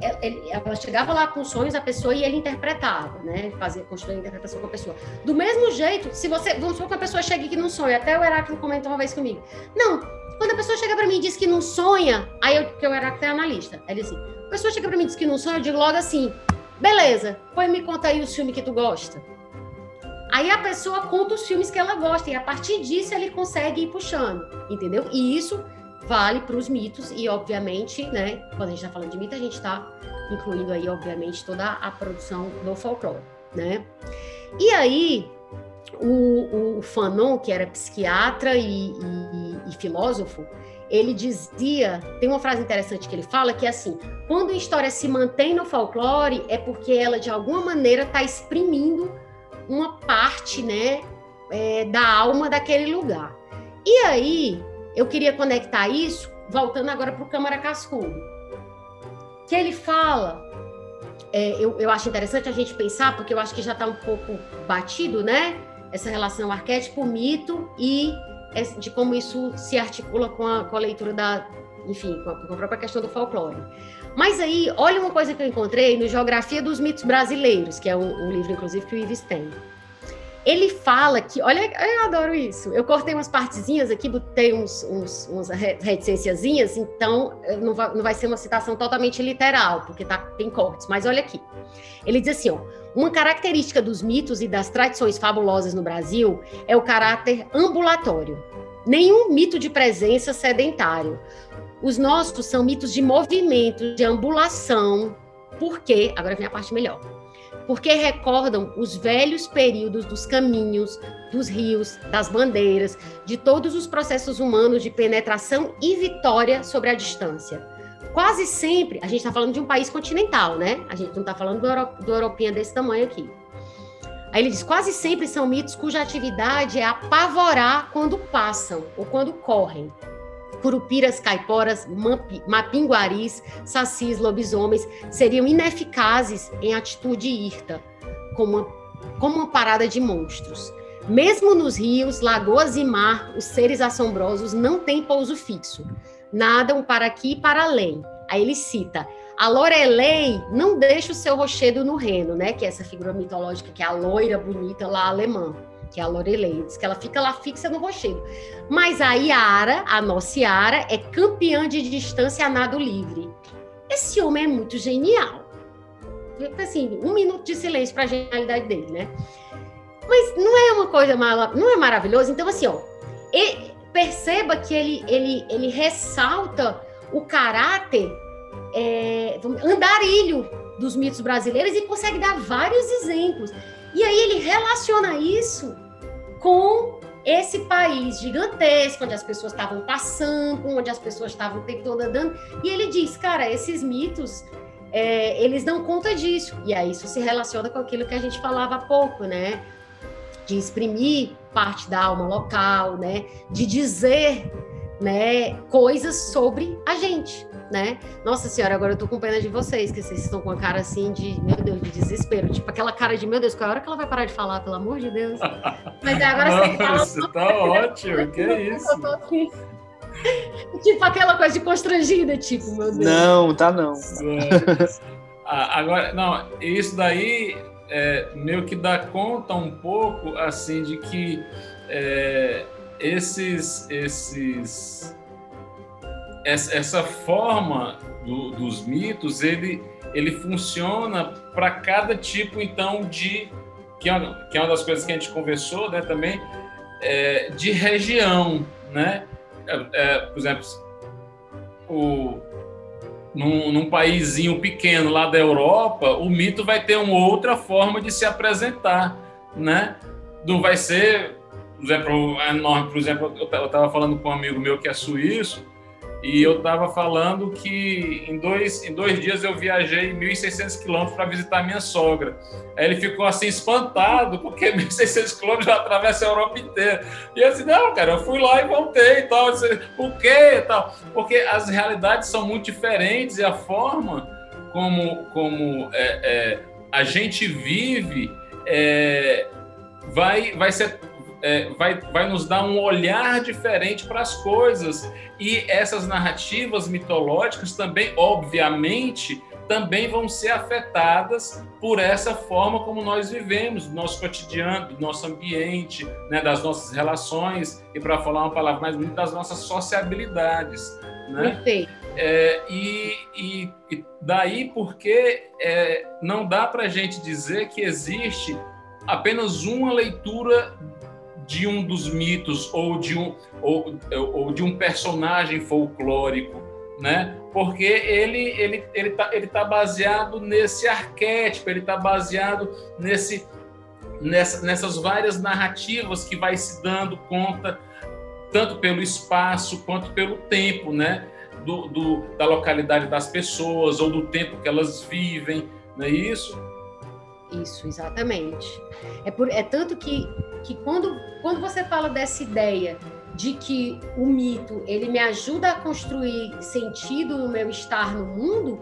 é, ele, ela chegava lá com sonhos, a pessoa e ele interpretava, né? Fazia, construir a interpretação com a pessoa. Do mesmo jeito, se você, vamos supor que a pessoa chegue aqui num sonho, até o Heráclito comentou uma vez comigo. Não, quando a pessoa chega para mim e diz que não sonha, aí eu, que o Heráclito é analista, ele assim, a pessoa chega para mim e diz que não sonha, eu digo logo assim, beleza, pois me conta aí os filmes que tu gosta. Aí a pessoa conta os filmes que ela gosta e a partir disso ele consegue ir puxando, entendeu? E isso vale para os mitos e, obviamente, né, quando a gente está falando de mito, a gente está incluindo aí, obviamente, toda a produção do folclore, né? E aí, o, o Fanon, que era psiquiatra e, e, e filósofo, ele dizia, tem uma frase interessante que ele fala, que é assim, quando a história se mantém no folclore, é porque ela, de alguma maneira, está exprimindo uma parte, né, é, da alma daquele lugar. E aí, eu queria conectar isso, voltando agora para o Câmara Cascudo, que ele fala, é, eu, eu acho interessante a gente pensar, porque eu acho que já está um pouco batido, né? Essa relação arquétipo-mito e de como isso se articula com a, com a leitura da, enfim, com a, com a, própria questão do folclore. Mas aí, olha uma coisa que eu encontrei no Geografia dos Mitos Brasileiros, que é um, um livro, inclusive, que o Ives tem ele fala que, olha, eu adoro isso. Eu cortei umas partezinhas aqui, botei uns, uns, uns reticênciazinhas, então não vai, não vai ser uma citação totalmente literal, porque tá, tem cortes, mas olha aqui. Ele diz assim, ó, uma característica dos mitos e das tradições fabulosas no Brasil é o caráter ambulatório. Nenhum mito de presença sedentário. Os nossos são mitos de movimento, de ambulação, porque, agora vem a parte melhor porque recordam os velhos períodos dos caminhos, dos rios, das bandeiras, de todos os processos humanos de penetração e vitória sobre a distância. Quase sempre, a gente está falando de um país continental, né? A gente não está falando do, Euro, do europinha desse tamanho aqui. Aí ele diz: quase sempre são mitos cuja atividade é apavorar quando passam ou quando correm curupiras, caiporas, mapinguaris, sacis, lobisomens seriam ineficazes em atitude hirta, como uma, como uma parada de monstros. Mesmo nos rios, lagoas e mar, os seres assombrosos não têm pouso fixo. Nadam para aqui e para além. Aí ele cita: a Lorelei não deixa o seu rochedo no reno, né? Que é essa figura mitológica que é a loira bonita lá alemã que é a Lorelei, diz que ela fica lá fixa no rochedo. Mas a Yara, a nossa Yara, é campeã de distância a nado livre. Esse homem é muito genial. Assim, um minuto de silêncio para a genialidade dele, né? Mas não é uma coisa mal, não é maravilhoso? Então, assim, ó, perceba que ele, ele, ele ressalta o caráter é, andarilho dos mitos brasileiros e consegue dar vários exemplos. E aí ele relaciona isso com esse país gigantesco, onde as pessoas estavam passando, onde as pessoas estavam o tempo todo andando. E ele diz, cara, esses mitos, é, eles dão conta disso. E aí isso se relaciona com aquilo que a gente falava há pouco, né? De exprimir parte da alma local, né? De dizer, né? Coisas sobre a gente, né? Nossa senhora, agora eu tô com pena de vocês, que vocês estão com a cara assim de, meu Deus, de desespero. Tipo aquela cara de, meu Deus, qual é a hora que ela vai parar de falar, pelo amor de Deus? Mas é, agora você fala. Nossa, tá ótimo, que isso? Eu tô aqui. Tipo aquela coisa de constrangida, tipo, meu Deus. Não, tá não. Ah, Agora, não, isso daí é, meio que dá conta um pouco, assim, de que é, esses, esses, essa, essa forma do- dos mitos, ele, ele funciona para cada tipo, então, de que é, uma, que é uma das coisas que a gente conversou, né, também, é, de região, né? É, é, por exemplo, o, num, num paísinho pequeno lá da Europa, o mito vai ter uma outra forma de se apresentar, né? Não vai ser, por exemplo, enorme. Por exemplo, eu estava falando com um amigo meu que é suíço e eu estava falando que em dois, em dois dias eu viajei 1.600 quilômetros para visitar minha sogra. Aí ele ficou assim espantado, porque 1.600 quilômetros já atravessa a Europa inteira. E eu disse, não, cara, eu fui lá e voltei e tal. Disse, Por quê e tal? Porque as realidades são muito diferentes e a forma como, como é, é, a gente vive é, vai, vai ser é, vai, vai nos dar um olhar diferente para as coisas. E essas narrativas mitológicas também, obviamente, também vão ser afetadas por essa forma como nós vivemos, do nosso cotidiano, do nosso ambiente, né, das nossas relações, e para falar uma palavra mais bonita, das nossas sociabilidades. Né? Perfeito. É, e, e- e daí porque é, não dá para a gente dizer que existe apenas uma leitura de um dos mitos ou de um, ou, ou de um personagem folclórico, né? Porque ele ele ele tá, ele tá baseado nesse arquétipo, ele está baseado nesse nessa, nessas várias narrativas que vai se dando conta tanto pelo espaço quanto pelo tempo, né? Do, do- da localidade das pessoas ou do tempo que elas vivem, não é isso? Isso, exatamente. É, por, é tanto que, que quando, quando você fala dessa ideia de que o mito ele me ajuda a construir sentido no meu estar no mundo,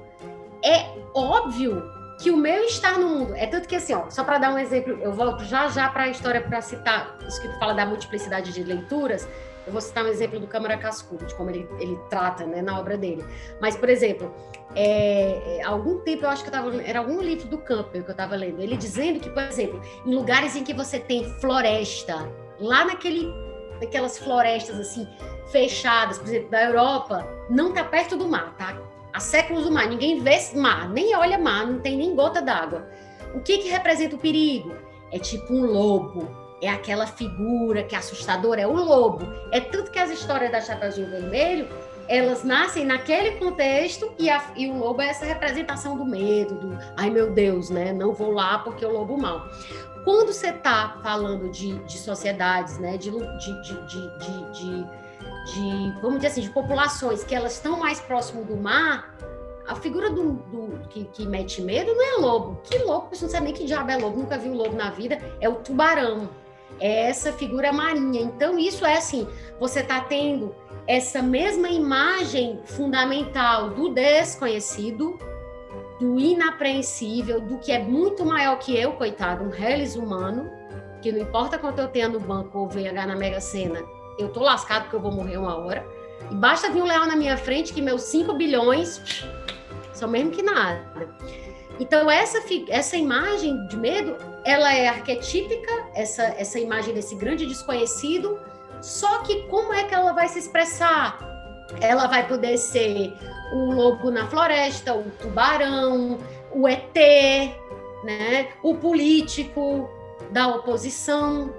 é óbvio que o meu estar no mundo é tanto que assim, ó, só para dar um exemplo, eu volto já já para a história para citar isso que tu fala da multiplicidade de leituras. Eu vou citar um exemplo do Câmara Cascudo, de como ele, ele trata né, na obra dele. Mas, por exemplo, é, é, algum tempo eu acho que eu tava, era algum livro do Campbell que eu estava lendo, ele dizendo que, por exemplo, em lugares em que você tem floresta, lá naquele, naquelas florestas assim fechadas, por exemplo, da Europa, não tá perto do mar, tá? Há séculos do mar, ninguém vê mar, nem olha mar, não tem nem gota d'água. O que que representa o perigo? É tipo um lobo, é aquela figura que é assustadora, é o lobo. É tanto que as histórias da Chapeuzinho Vermelho elas nascem naquele contexto e, a- e o lobo é essa representação do medo, do ai meu Deus, né? Não vou lá porque o lobo mal. Quando você está falando de, de sociedades, né? De, de, de- de, vamos dizer assim, de populações que elas estão mais próximo do mar, a figura do, do- que, que mete medo não é lobo. Que lobo? Você não sabe nem que diabo é lobo, nunca viu lobo na vida. É o tubarão. É essa figura marinha. Então, isso é assim: você está tendo essa mesma imagem fundamental do desconhecido, do inapreensível, do que é muito maior que eu, coitado, um reles humano, que não importa quanto eu tenha no banco ou VH na Mega Sena, eu tô lascado porque eu vou morrer uma hora. E basta vir um leão na minha frente que meus 5 bilhões são mesmo que nada. Então, essa, essa imagem de medo, ela é arquetípica, essa, essa imagem desse grande desconhecido, só que como é que ela vai se expressar? Ela vai poder ser o lobo na floresta, o tubarão, o ET, né? o político da oposição,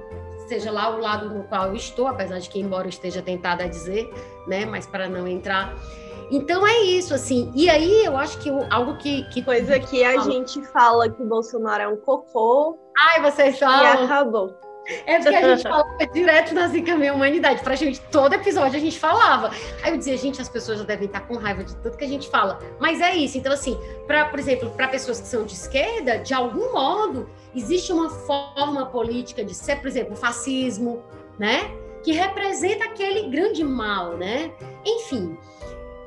seja lá o lado no qual eu estou, apesar de que, embora eu esteja tentada a dizer, né? mas para não entrar. Então é isso, assim. E aí eu acho que algo que. que Coisa que a gente fala que o Bolsonaro é um cocô Ai, vocês e falam. acabou. É porque a gente falava direto na Zica Minha Humanidade. Pra gente, todo episódio a gente falava. Aí eu dizia, gente, as pessoas já devem estar com raiva de tudo que a gente fala. Mas é isso. Então, assim, pra, por exemplo, para pessoas que são de esquerda, de algum modo, existe uma forma política de ser, por exemplo, o fascismo, né? Que representa aquele grande mal, né? Enfim.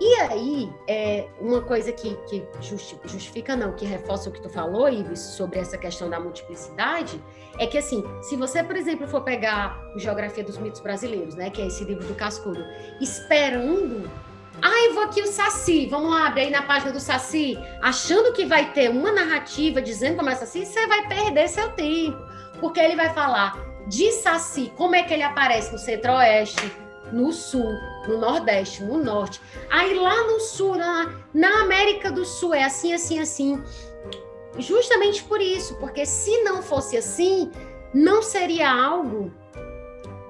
E aí, é, uma coisa que, que justifica, não, que reforça o que tu falou, Ives, sobre essa questão da multiplicidade, é que, assim, se você, por exemplo, for pegar o Geografia dos Mitos Brasileiros, né, que é esse livro do Cascudo, esperando. Ah, eu vou aqui o Saci, vamos lá, abrir aí na página do Saci, achando que vai ter uma narrativa dizendo como é Saci, você vai perder seu tempo, porque ele vai falar de Saci, como é que ele aparece no Centro-Oeste, no Sul, no Nordeste, no Norte. Aí lá no Sul, na, na América do Sul, é assim, assim, assim. Justamente por isso, porque se não fosse assim, não seria algo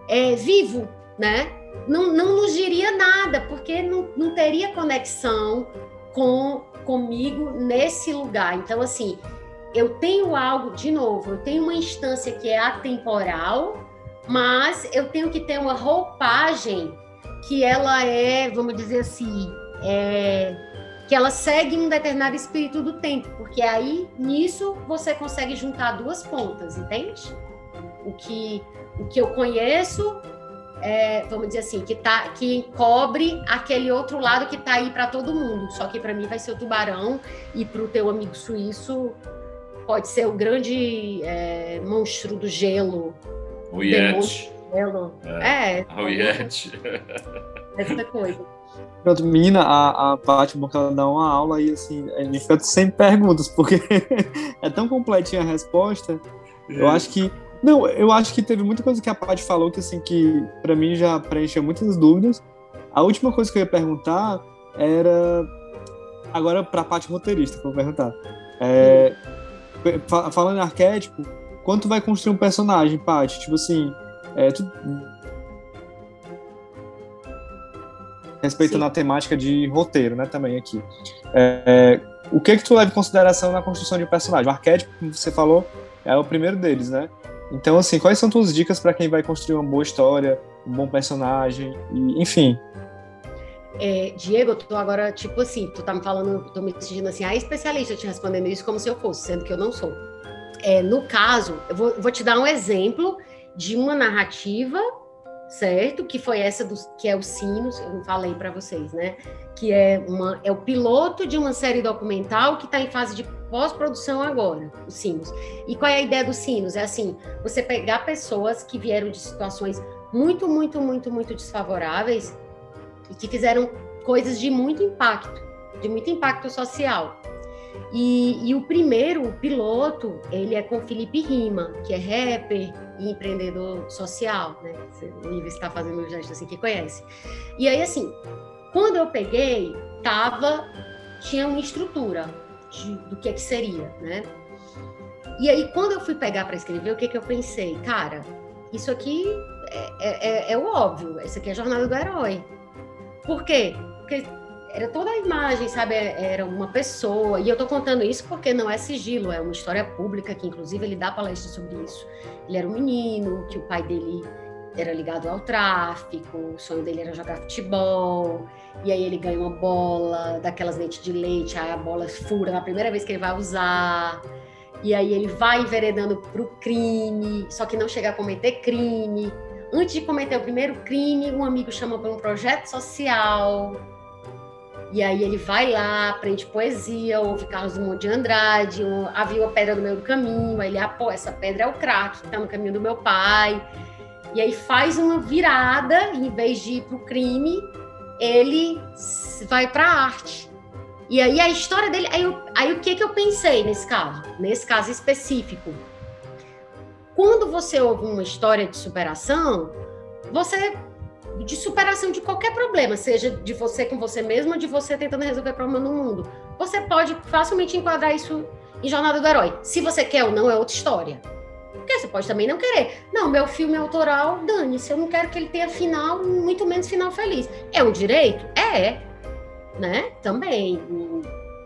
é, vivo, né? Não, não nos diria nada, porque não, não teria conexão com comigo nesse lugar. Então, assim, eu tenho algo, de novo, eu tenho uma instância que é atemporal, mas eu tenho que ter uma roupagem que ela é, vamos dizer assim, é, que ela segue um determinado espírito do tempo, porque aí nisso você consegue juntar duas pontas, entende? O que, o que eu conheço, é, vamos dizer assim, que, tá, que cobre aquele outro lado que está aí para todo mundo, só que para mim vai ser o tubarão e para o teu amigo suíço pode ser o grande é, monstro do gelo. O Yeti. É, é o Yeti. Essa coisa. Pronto, menina, a, a Paty ela dá uma aula e assim, a gente fica sem perguntas, porque é tão completinha a resposta. Eu acho que. Não, eu acho que teve muita coisa que a Paty falou que, assim, que pra mim já preencheu muitas dúvidas. A última coisa que eu ia perguntar era. Agora pra Paty roteirista, que eu vou perguntar. É, falando em arquétipo, quando tu vai construir um personagem, Paty? Tipo assim, é, tu, respeitando Sim. a temática de roteiro, né, também aqui. É, o que que tu leva em consideração na construção de um personagem? O arquétipo, como você falou, é o primeiro deles, né? Então, assim, quais são tuas dicas para quem vai construir uma boa história, um bom personagem, e, enfim? É, Diego, eu tô agora, tipo assim, tu tá me falando, tô me sentindo assim, a especialista te respondendo isso como se eu fosse, sendo que eu não sou. É, no caso, eu vou, vou te dar um exemplo de uma narrativa certo? Que foi essa do, que é o Sinos, eu falei para vocês, né? Que é uma é o piloto de uma série documental que está em fase de pós-produção agora, o Sinos. E qual é a ideia do Sinos? É assim, você pegar pessoas que vieram de situações muito, muito, muito, muito desfavoráveis e que fizeram coisas de muito impacto, de muito impacto social. E, e, o primeiro, o piloto, ele é com Felipe Rima, que é rapper, e empreendedor social, né? O Ives está fazendo um gesto assim que conhece. E aí, assim, quando eu peguei, tava, tinha uma estrutura de, do que, é que seria, né? E aí, quando eu fui pegar para escrever, o que, que eu pensei? Cara, isso aqui é, é, é, é o óbvio, isso aqui é a jornada do herói. Por quê? Porque era toda a imagem, sabe? Era uma pessoa. E eu tô contando isso porque não é sigilo, é uma história pública que, inclusive, ele dá palestra sobre isso. Ele era um menino, que o pai dele era ligado ao tráfico, o sonho dele era jogar futebol, e aí ele ganha uma bola daquelas dentes de leite, aí a bola fura na primeira vez que ele vai usar, e aí ele vai enveredando pro crime, só que não chega a cometer crime. Antes de cometer o primeiro crime, um amigo chama para um projeto social, e aí ele vai lá, aprende poesia, ouve Carlos Drummond de Andrade, havia a pedra no meio do caminho, aí ele, ah, pô, essa pedra é o crack que tá no caminho do meu pai. E aí faz uma virada, em vez de ir pro crime, ele vai pra arte. E aí a história dele, aí, eu, aí o que que eu pensei nesse caso? Nesse caso específico. Quando você ouve uma história de superação, você de superação de qualquer problema, seja de você com você mesmo ou de você tentando resolver problema no mundo. Você pode facilmente enquadrar isso em Jornada do Herói. Se você quer ou não, é outra história. Porque você pode também não querer. Não, meu filme autoral, dane-se, eu não quero que ele tenha final, muito menos final feliz. É um direito? É. Né? Também.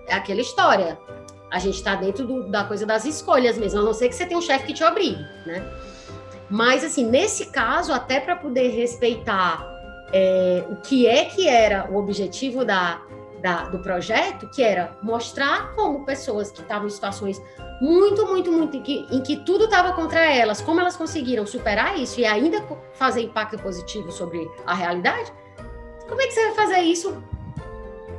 É aquela história. A gente está dentro do, da coisa das escolhas mesmo, a não ser que você tenha um chefe que te obrigue, né? Mas, assim, nesse caso, até para poder respeitar é, o que é que era o objetivo da, da, do projeto, que era mostrar como pessoas que estavam em situações muito, muito, muito em que, em que tudo estava contra elas, como elas conseguiram superar isso e ainda fazer impacto positivo sobre a realidade. Como é que você vai fazer isso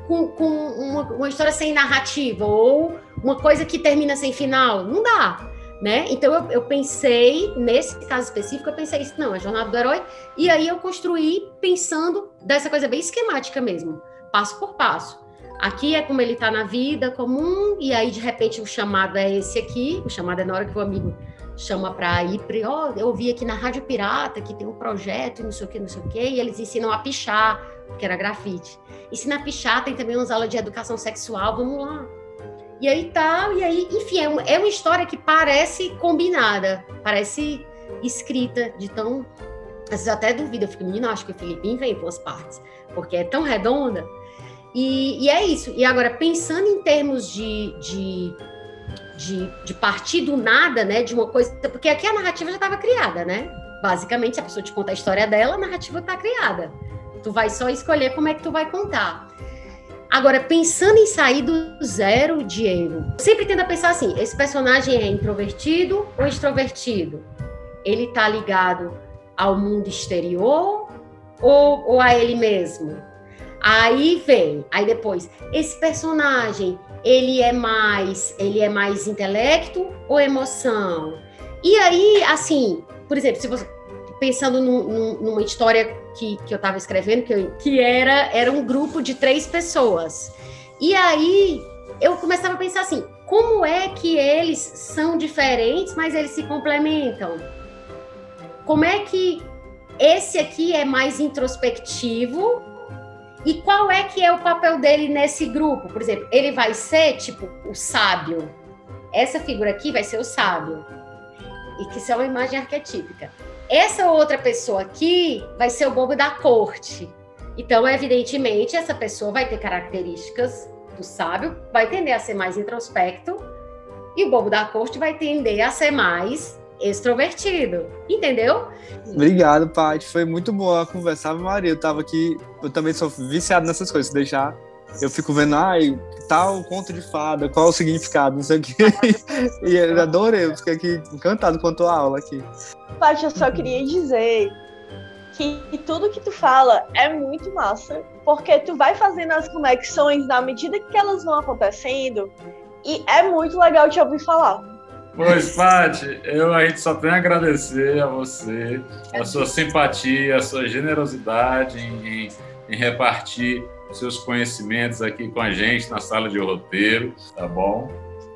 com, com uma, uma história sem narrativa ou uma coisa que termina sem final? Não dá né? Então eu, eu, pensei, nesse caso específico, eu pensei isso, não, é jornada do herói, e aí eu construí pensando dessa coisa bem esquemática mesmo, passo por passo. Aqui é como ele está na vida comum, e aí de repente o chamado é esse aqui, o chamado é na hora que o amigo chama para ir, ó, oh, eu ouvi aqui na Rádio Pirata que tem um projeto, não sei o que, não sei o que, e eles ensinam a pichar, que era grafite. Ensina a pichar, tem também umas aulas de educação sexual, vamos lá e aí tal, e aí, enfim, é uma, é uma história que parece combinada, parece escrita de tão. Às vezes até duvido, eu fico, menino, acho que o Felipe inventou as partes, porque é tão redonda. E, e é isso. E agora, pensando em termos de, de, de, de partir do nada, né, de uma coisa. Porque aqui a narrativa já estava criada, né? Basicamente, se a pessoa te conta a história dela, a narrativa está criada. Tu vai só escolher como é que tu vai contar. Agora, pensando em sair do zero, Diego, sempre tendo a pensar assim: esse personagem é introvertido ou extrovertido? Ele tá ligado ao mundo exterior ou, ou a ele mesmo? Aí vem, aí depois, esse personagem, ele é mais, ele é mais intelecto ou emoção? E aí, assim, por exemplo, se você pensando num, numa história que, que eu estava escrevendo, que, eu, que era, era um grupo de três pessoas. E aí eu começava a pensar assim: como é que eles são diferentes, mas eles se complementam? Como é que esse aqui é mais introspectivo? E qual é que é o papel dele nesse grupo? Por exemplo, ele vai ser tipo o sábio. Essa figura aqui vai ser o sábio. E que isso é uma imagem arquetípica. Essa outra pessoa aqui vai ser o bobo da corte. Então, evidentemente, essa pessoa vai ter características do sábio, vai tender a ser mais introspecto, e o bobo da corte vai tender a ser mais extrovertido. Entendeu? Obrigado, Paty. Foi muito boa a conversa. Maria, eu tava aqui, eu também sou viciado nessas coisas, deixar eu fico vendo, ai, tal conto de fada, qual o significado, não sei o quê. e eu adorei, eu fiquei aqui encantado com a tua aula aqui. Paty, eu só queria dizer que tudo que tu fala é muito massa, porque tu vai fazendo as conexões na medida que elas vão acontecendo, e é muito legal te ouvir falar. Pois, Paty, eu a gente só tem a agradecer a você, a sua simpatia, a sua generosidade em, em, em repartir seus conhecimentos aqui com a gente na sala de roteiro, tá bom?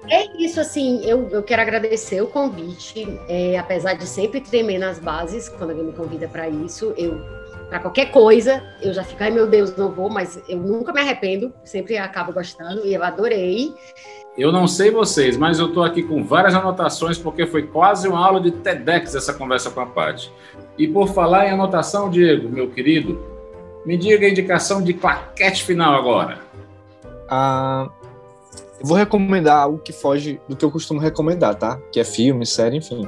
É isso, assim, eu, eu quero agradecer o convite, é, apesar de sempre tremer nas bases, quando alguém me convida para isso, eu, para qualquer coisa, eu já fico, ai meu Deus, não vou, mas eu nunca me arrependo, sempre acabo gostando e eu adorei. Eu não sei vocês, mas eu estou aqui com várias anotações, porque foi quase uma aula de TEDx essa conversa com a Paty. E por falar em anotação, Diego, meu querido, me diga a indicação de claquete final agora. Ah, eu vou recomendar algo que foge do que eu costumo recomendar, tá? Que é filme, série, enfim.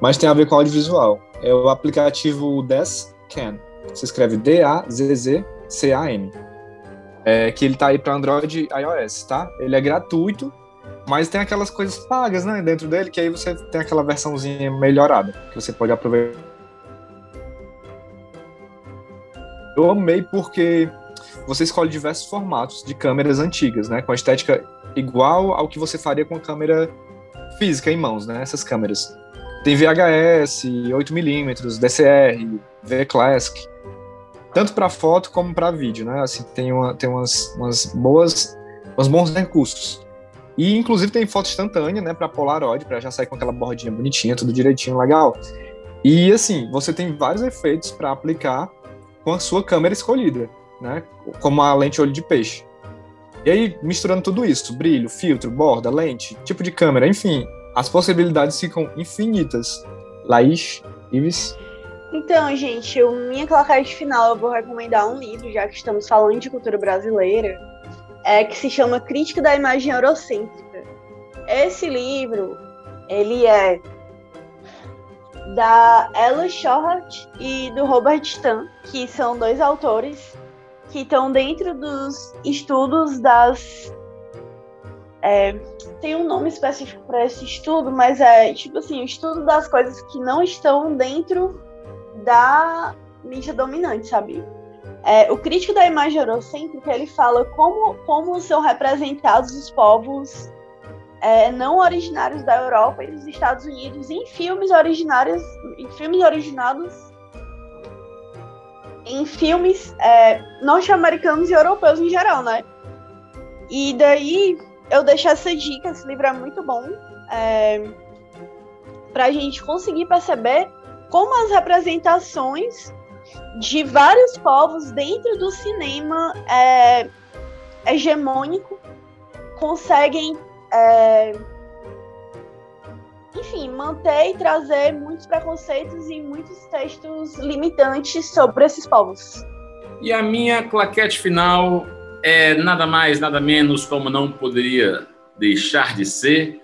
Mas tem a ver com audiovisual. É o aplicativo Dazcan. Se escreve D-A-Z-Z-C-A-N. É, que ele tá aí para Android e iOS, tá? Ele é gratuito, mas tem aquelas coisas pagas, né, dentro dele, que aí você tem aquela versãozinha melhorada, que você pode aproveitar Eu amei porque você escolhe diversos formatos de câmeras antigas, né? Com a estética igual ao que você faria com a câmera física em mãos, né? Essas câmeras. Tem VHS, 8mm, DCR, V-Classic. Tanto para foto como para vídeo, né? Assim, tem, uma, tem umas, umas boas, uns bons recursos. E inclusive tem foto instantânea, né, para Polaroid, para já sair com aquela bordinha bonitinha, tudo direitinho, legal. E assim, você tem vários efeitos para aplicar com a sua câmera escolhida, né? Como a lente olho de peixe. E aí, misturando tudo isso, brilho, filtro, borda, lente, tipo de câmera, enfim, as possibilidades ficam infinitas. Laís, Ives? Então, gente, minha claquete final eu vou recomendar um livro, já que estamos falando de cultura brasileira, é que se chama Crítica da Imagem Eurocêntrica. Esse livro, ele é da Ella Shorhat e do Robert Stan, que são dois autores que estão dentro dos estudos das. É, tem um nome específico para esse estudo, mas é tipo assim, o estudo das coisas que não estão dentro da mídia dominante, sabe? É, o crítico da imagem eurocêntrica ele fala como, como são representados os povos é, não originários da Europa e dos Estados Unidos em filmes originários, em filmes originados em filmes é, norte-americanos e europeus em geral, né? E daí eu deixo essa dica, esse livro é muito bom, é, para a gente conseguir perceber como as representações de vários povos dentro do cinema é, hegemônico conseguem é, enfim, manter e trazer muitos preconceitos e muitos textos limitantes sobre esses povos. E a minha claquete final é nada mais, nada menos, como não poderia deixar de ser,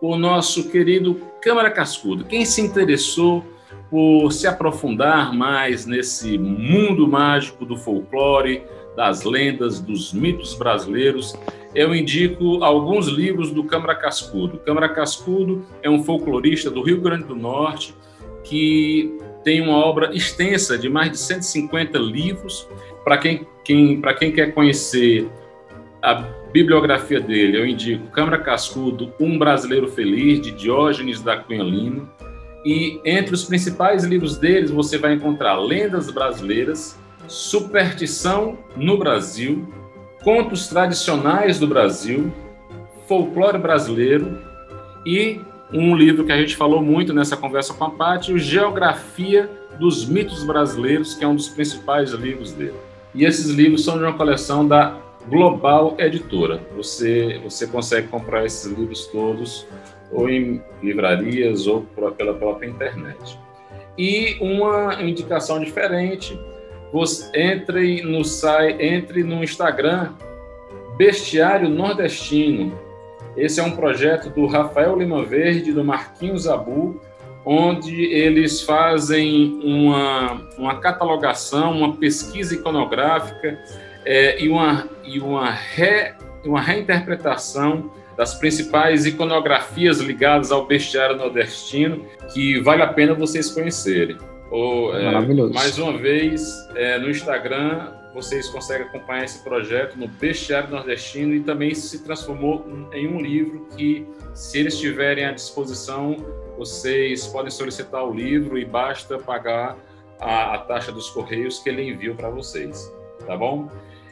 o nosso querido Câmara Cascudo. Quem se interessou por se aprofundar mais nesse mundo mágico do folclore, das lendas, dos mitos brasileiros, eu indico alguns livros do Câmara Cascudo. Câmara Cascudo é um folclorista do Rio Grande do Norte que tem uma obra extensa de mais de 150 livros. Para quem, quem, quem quer conhecer a bibliografia dele, eu indico Câmara Cascudo, Um Brasileiro Feliz, de Diógenes da Cunha Lima. E entre os principais livros deles, você vai encontrar Lendas Brasileiras, Superstição no Brasil, contos tradicionais do Brasil, folclore brasileiro e um livro que a gente falou muito nessa conversa com a Paty, o Geografia dos Mitos Brasileiros, que é um dos principais livros dele. E esses livros são de uma coleção da Global Editora. Você, você consegue comprar esses livros todos ou em livrarias ou pela própria internet. E uma indicação diferente você entre no site, entre no Instagram Bestiário Nordestino. Esse é um projeto do Rafael Lima Verde, do Marquinhos Abu, onde eles fazem uma, uma catalogação, uma pesquisa iconográfica é, e, uma, e uma, re, uma reinterpretação das principais iconografias ligadas ao bestiário nordestino, que vale a pena vocês conhecerem. Ou, é, Maravilhoso. Mais uma vez, é, no Instagram, vocês conseguem acompanhar esse projeto no Bestiário Nordestino e também se transformou em um livro que, se eles tiverem à disposição, vocês podem solicitar o livro e basta pagar a, a taxa dos correios que ele enviou para vocês, tá bom?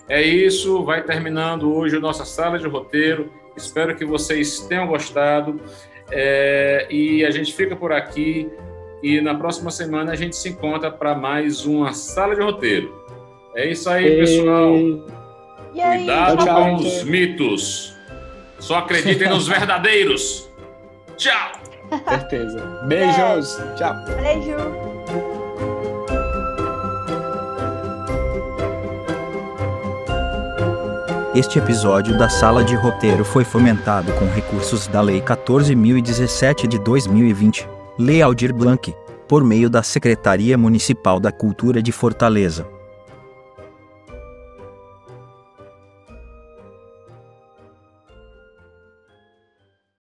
É isso, vai terminando hoje a nossa sala de roteiro. Espero que vocês tenham gostado é, e a gente fica por aqui. E na próxima semana a gente se encontra para mais uma sala de roteiro. É isso aí, pessoal. E aí, Cuidado tchau, com os mitos. Só acreditem nos verdadeiros. Tchau. Certeza. Beijos. É. Tchau. Beijo. Este episódio da Sala de Roteiro foi fomentado com recursos da Lei 14.017 de 2020. Lei Aldir Blanc, por meio da Secretaria Municipal da Cultura de Fortaleza.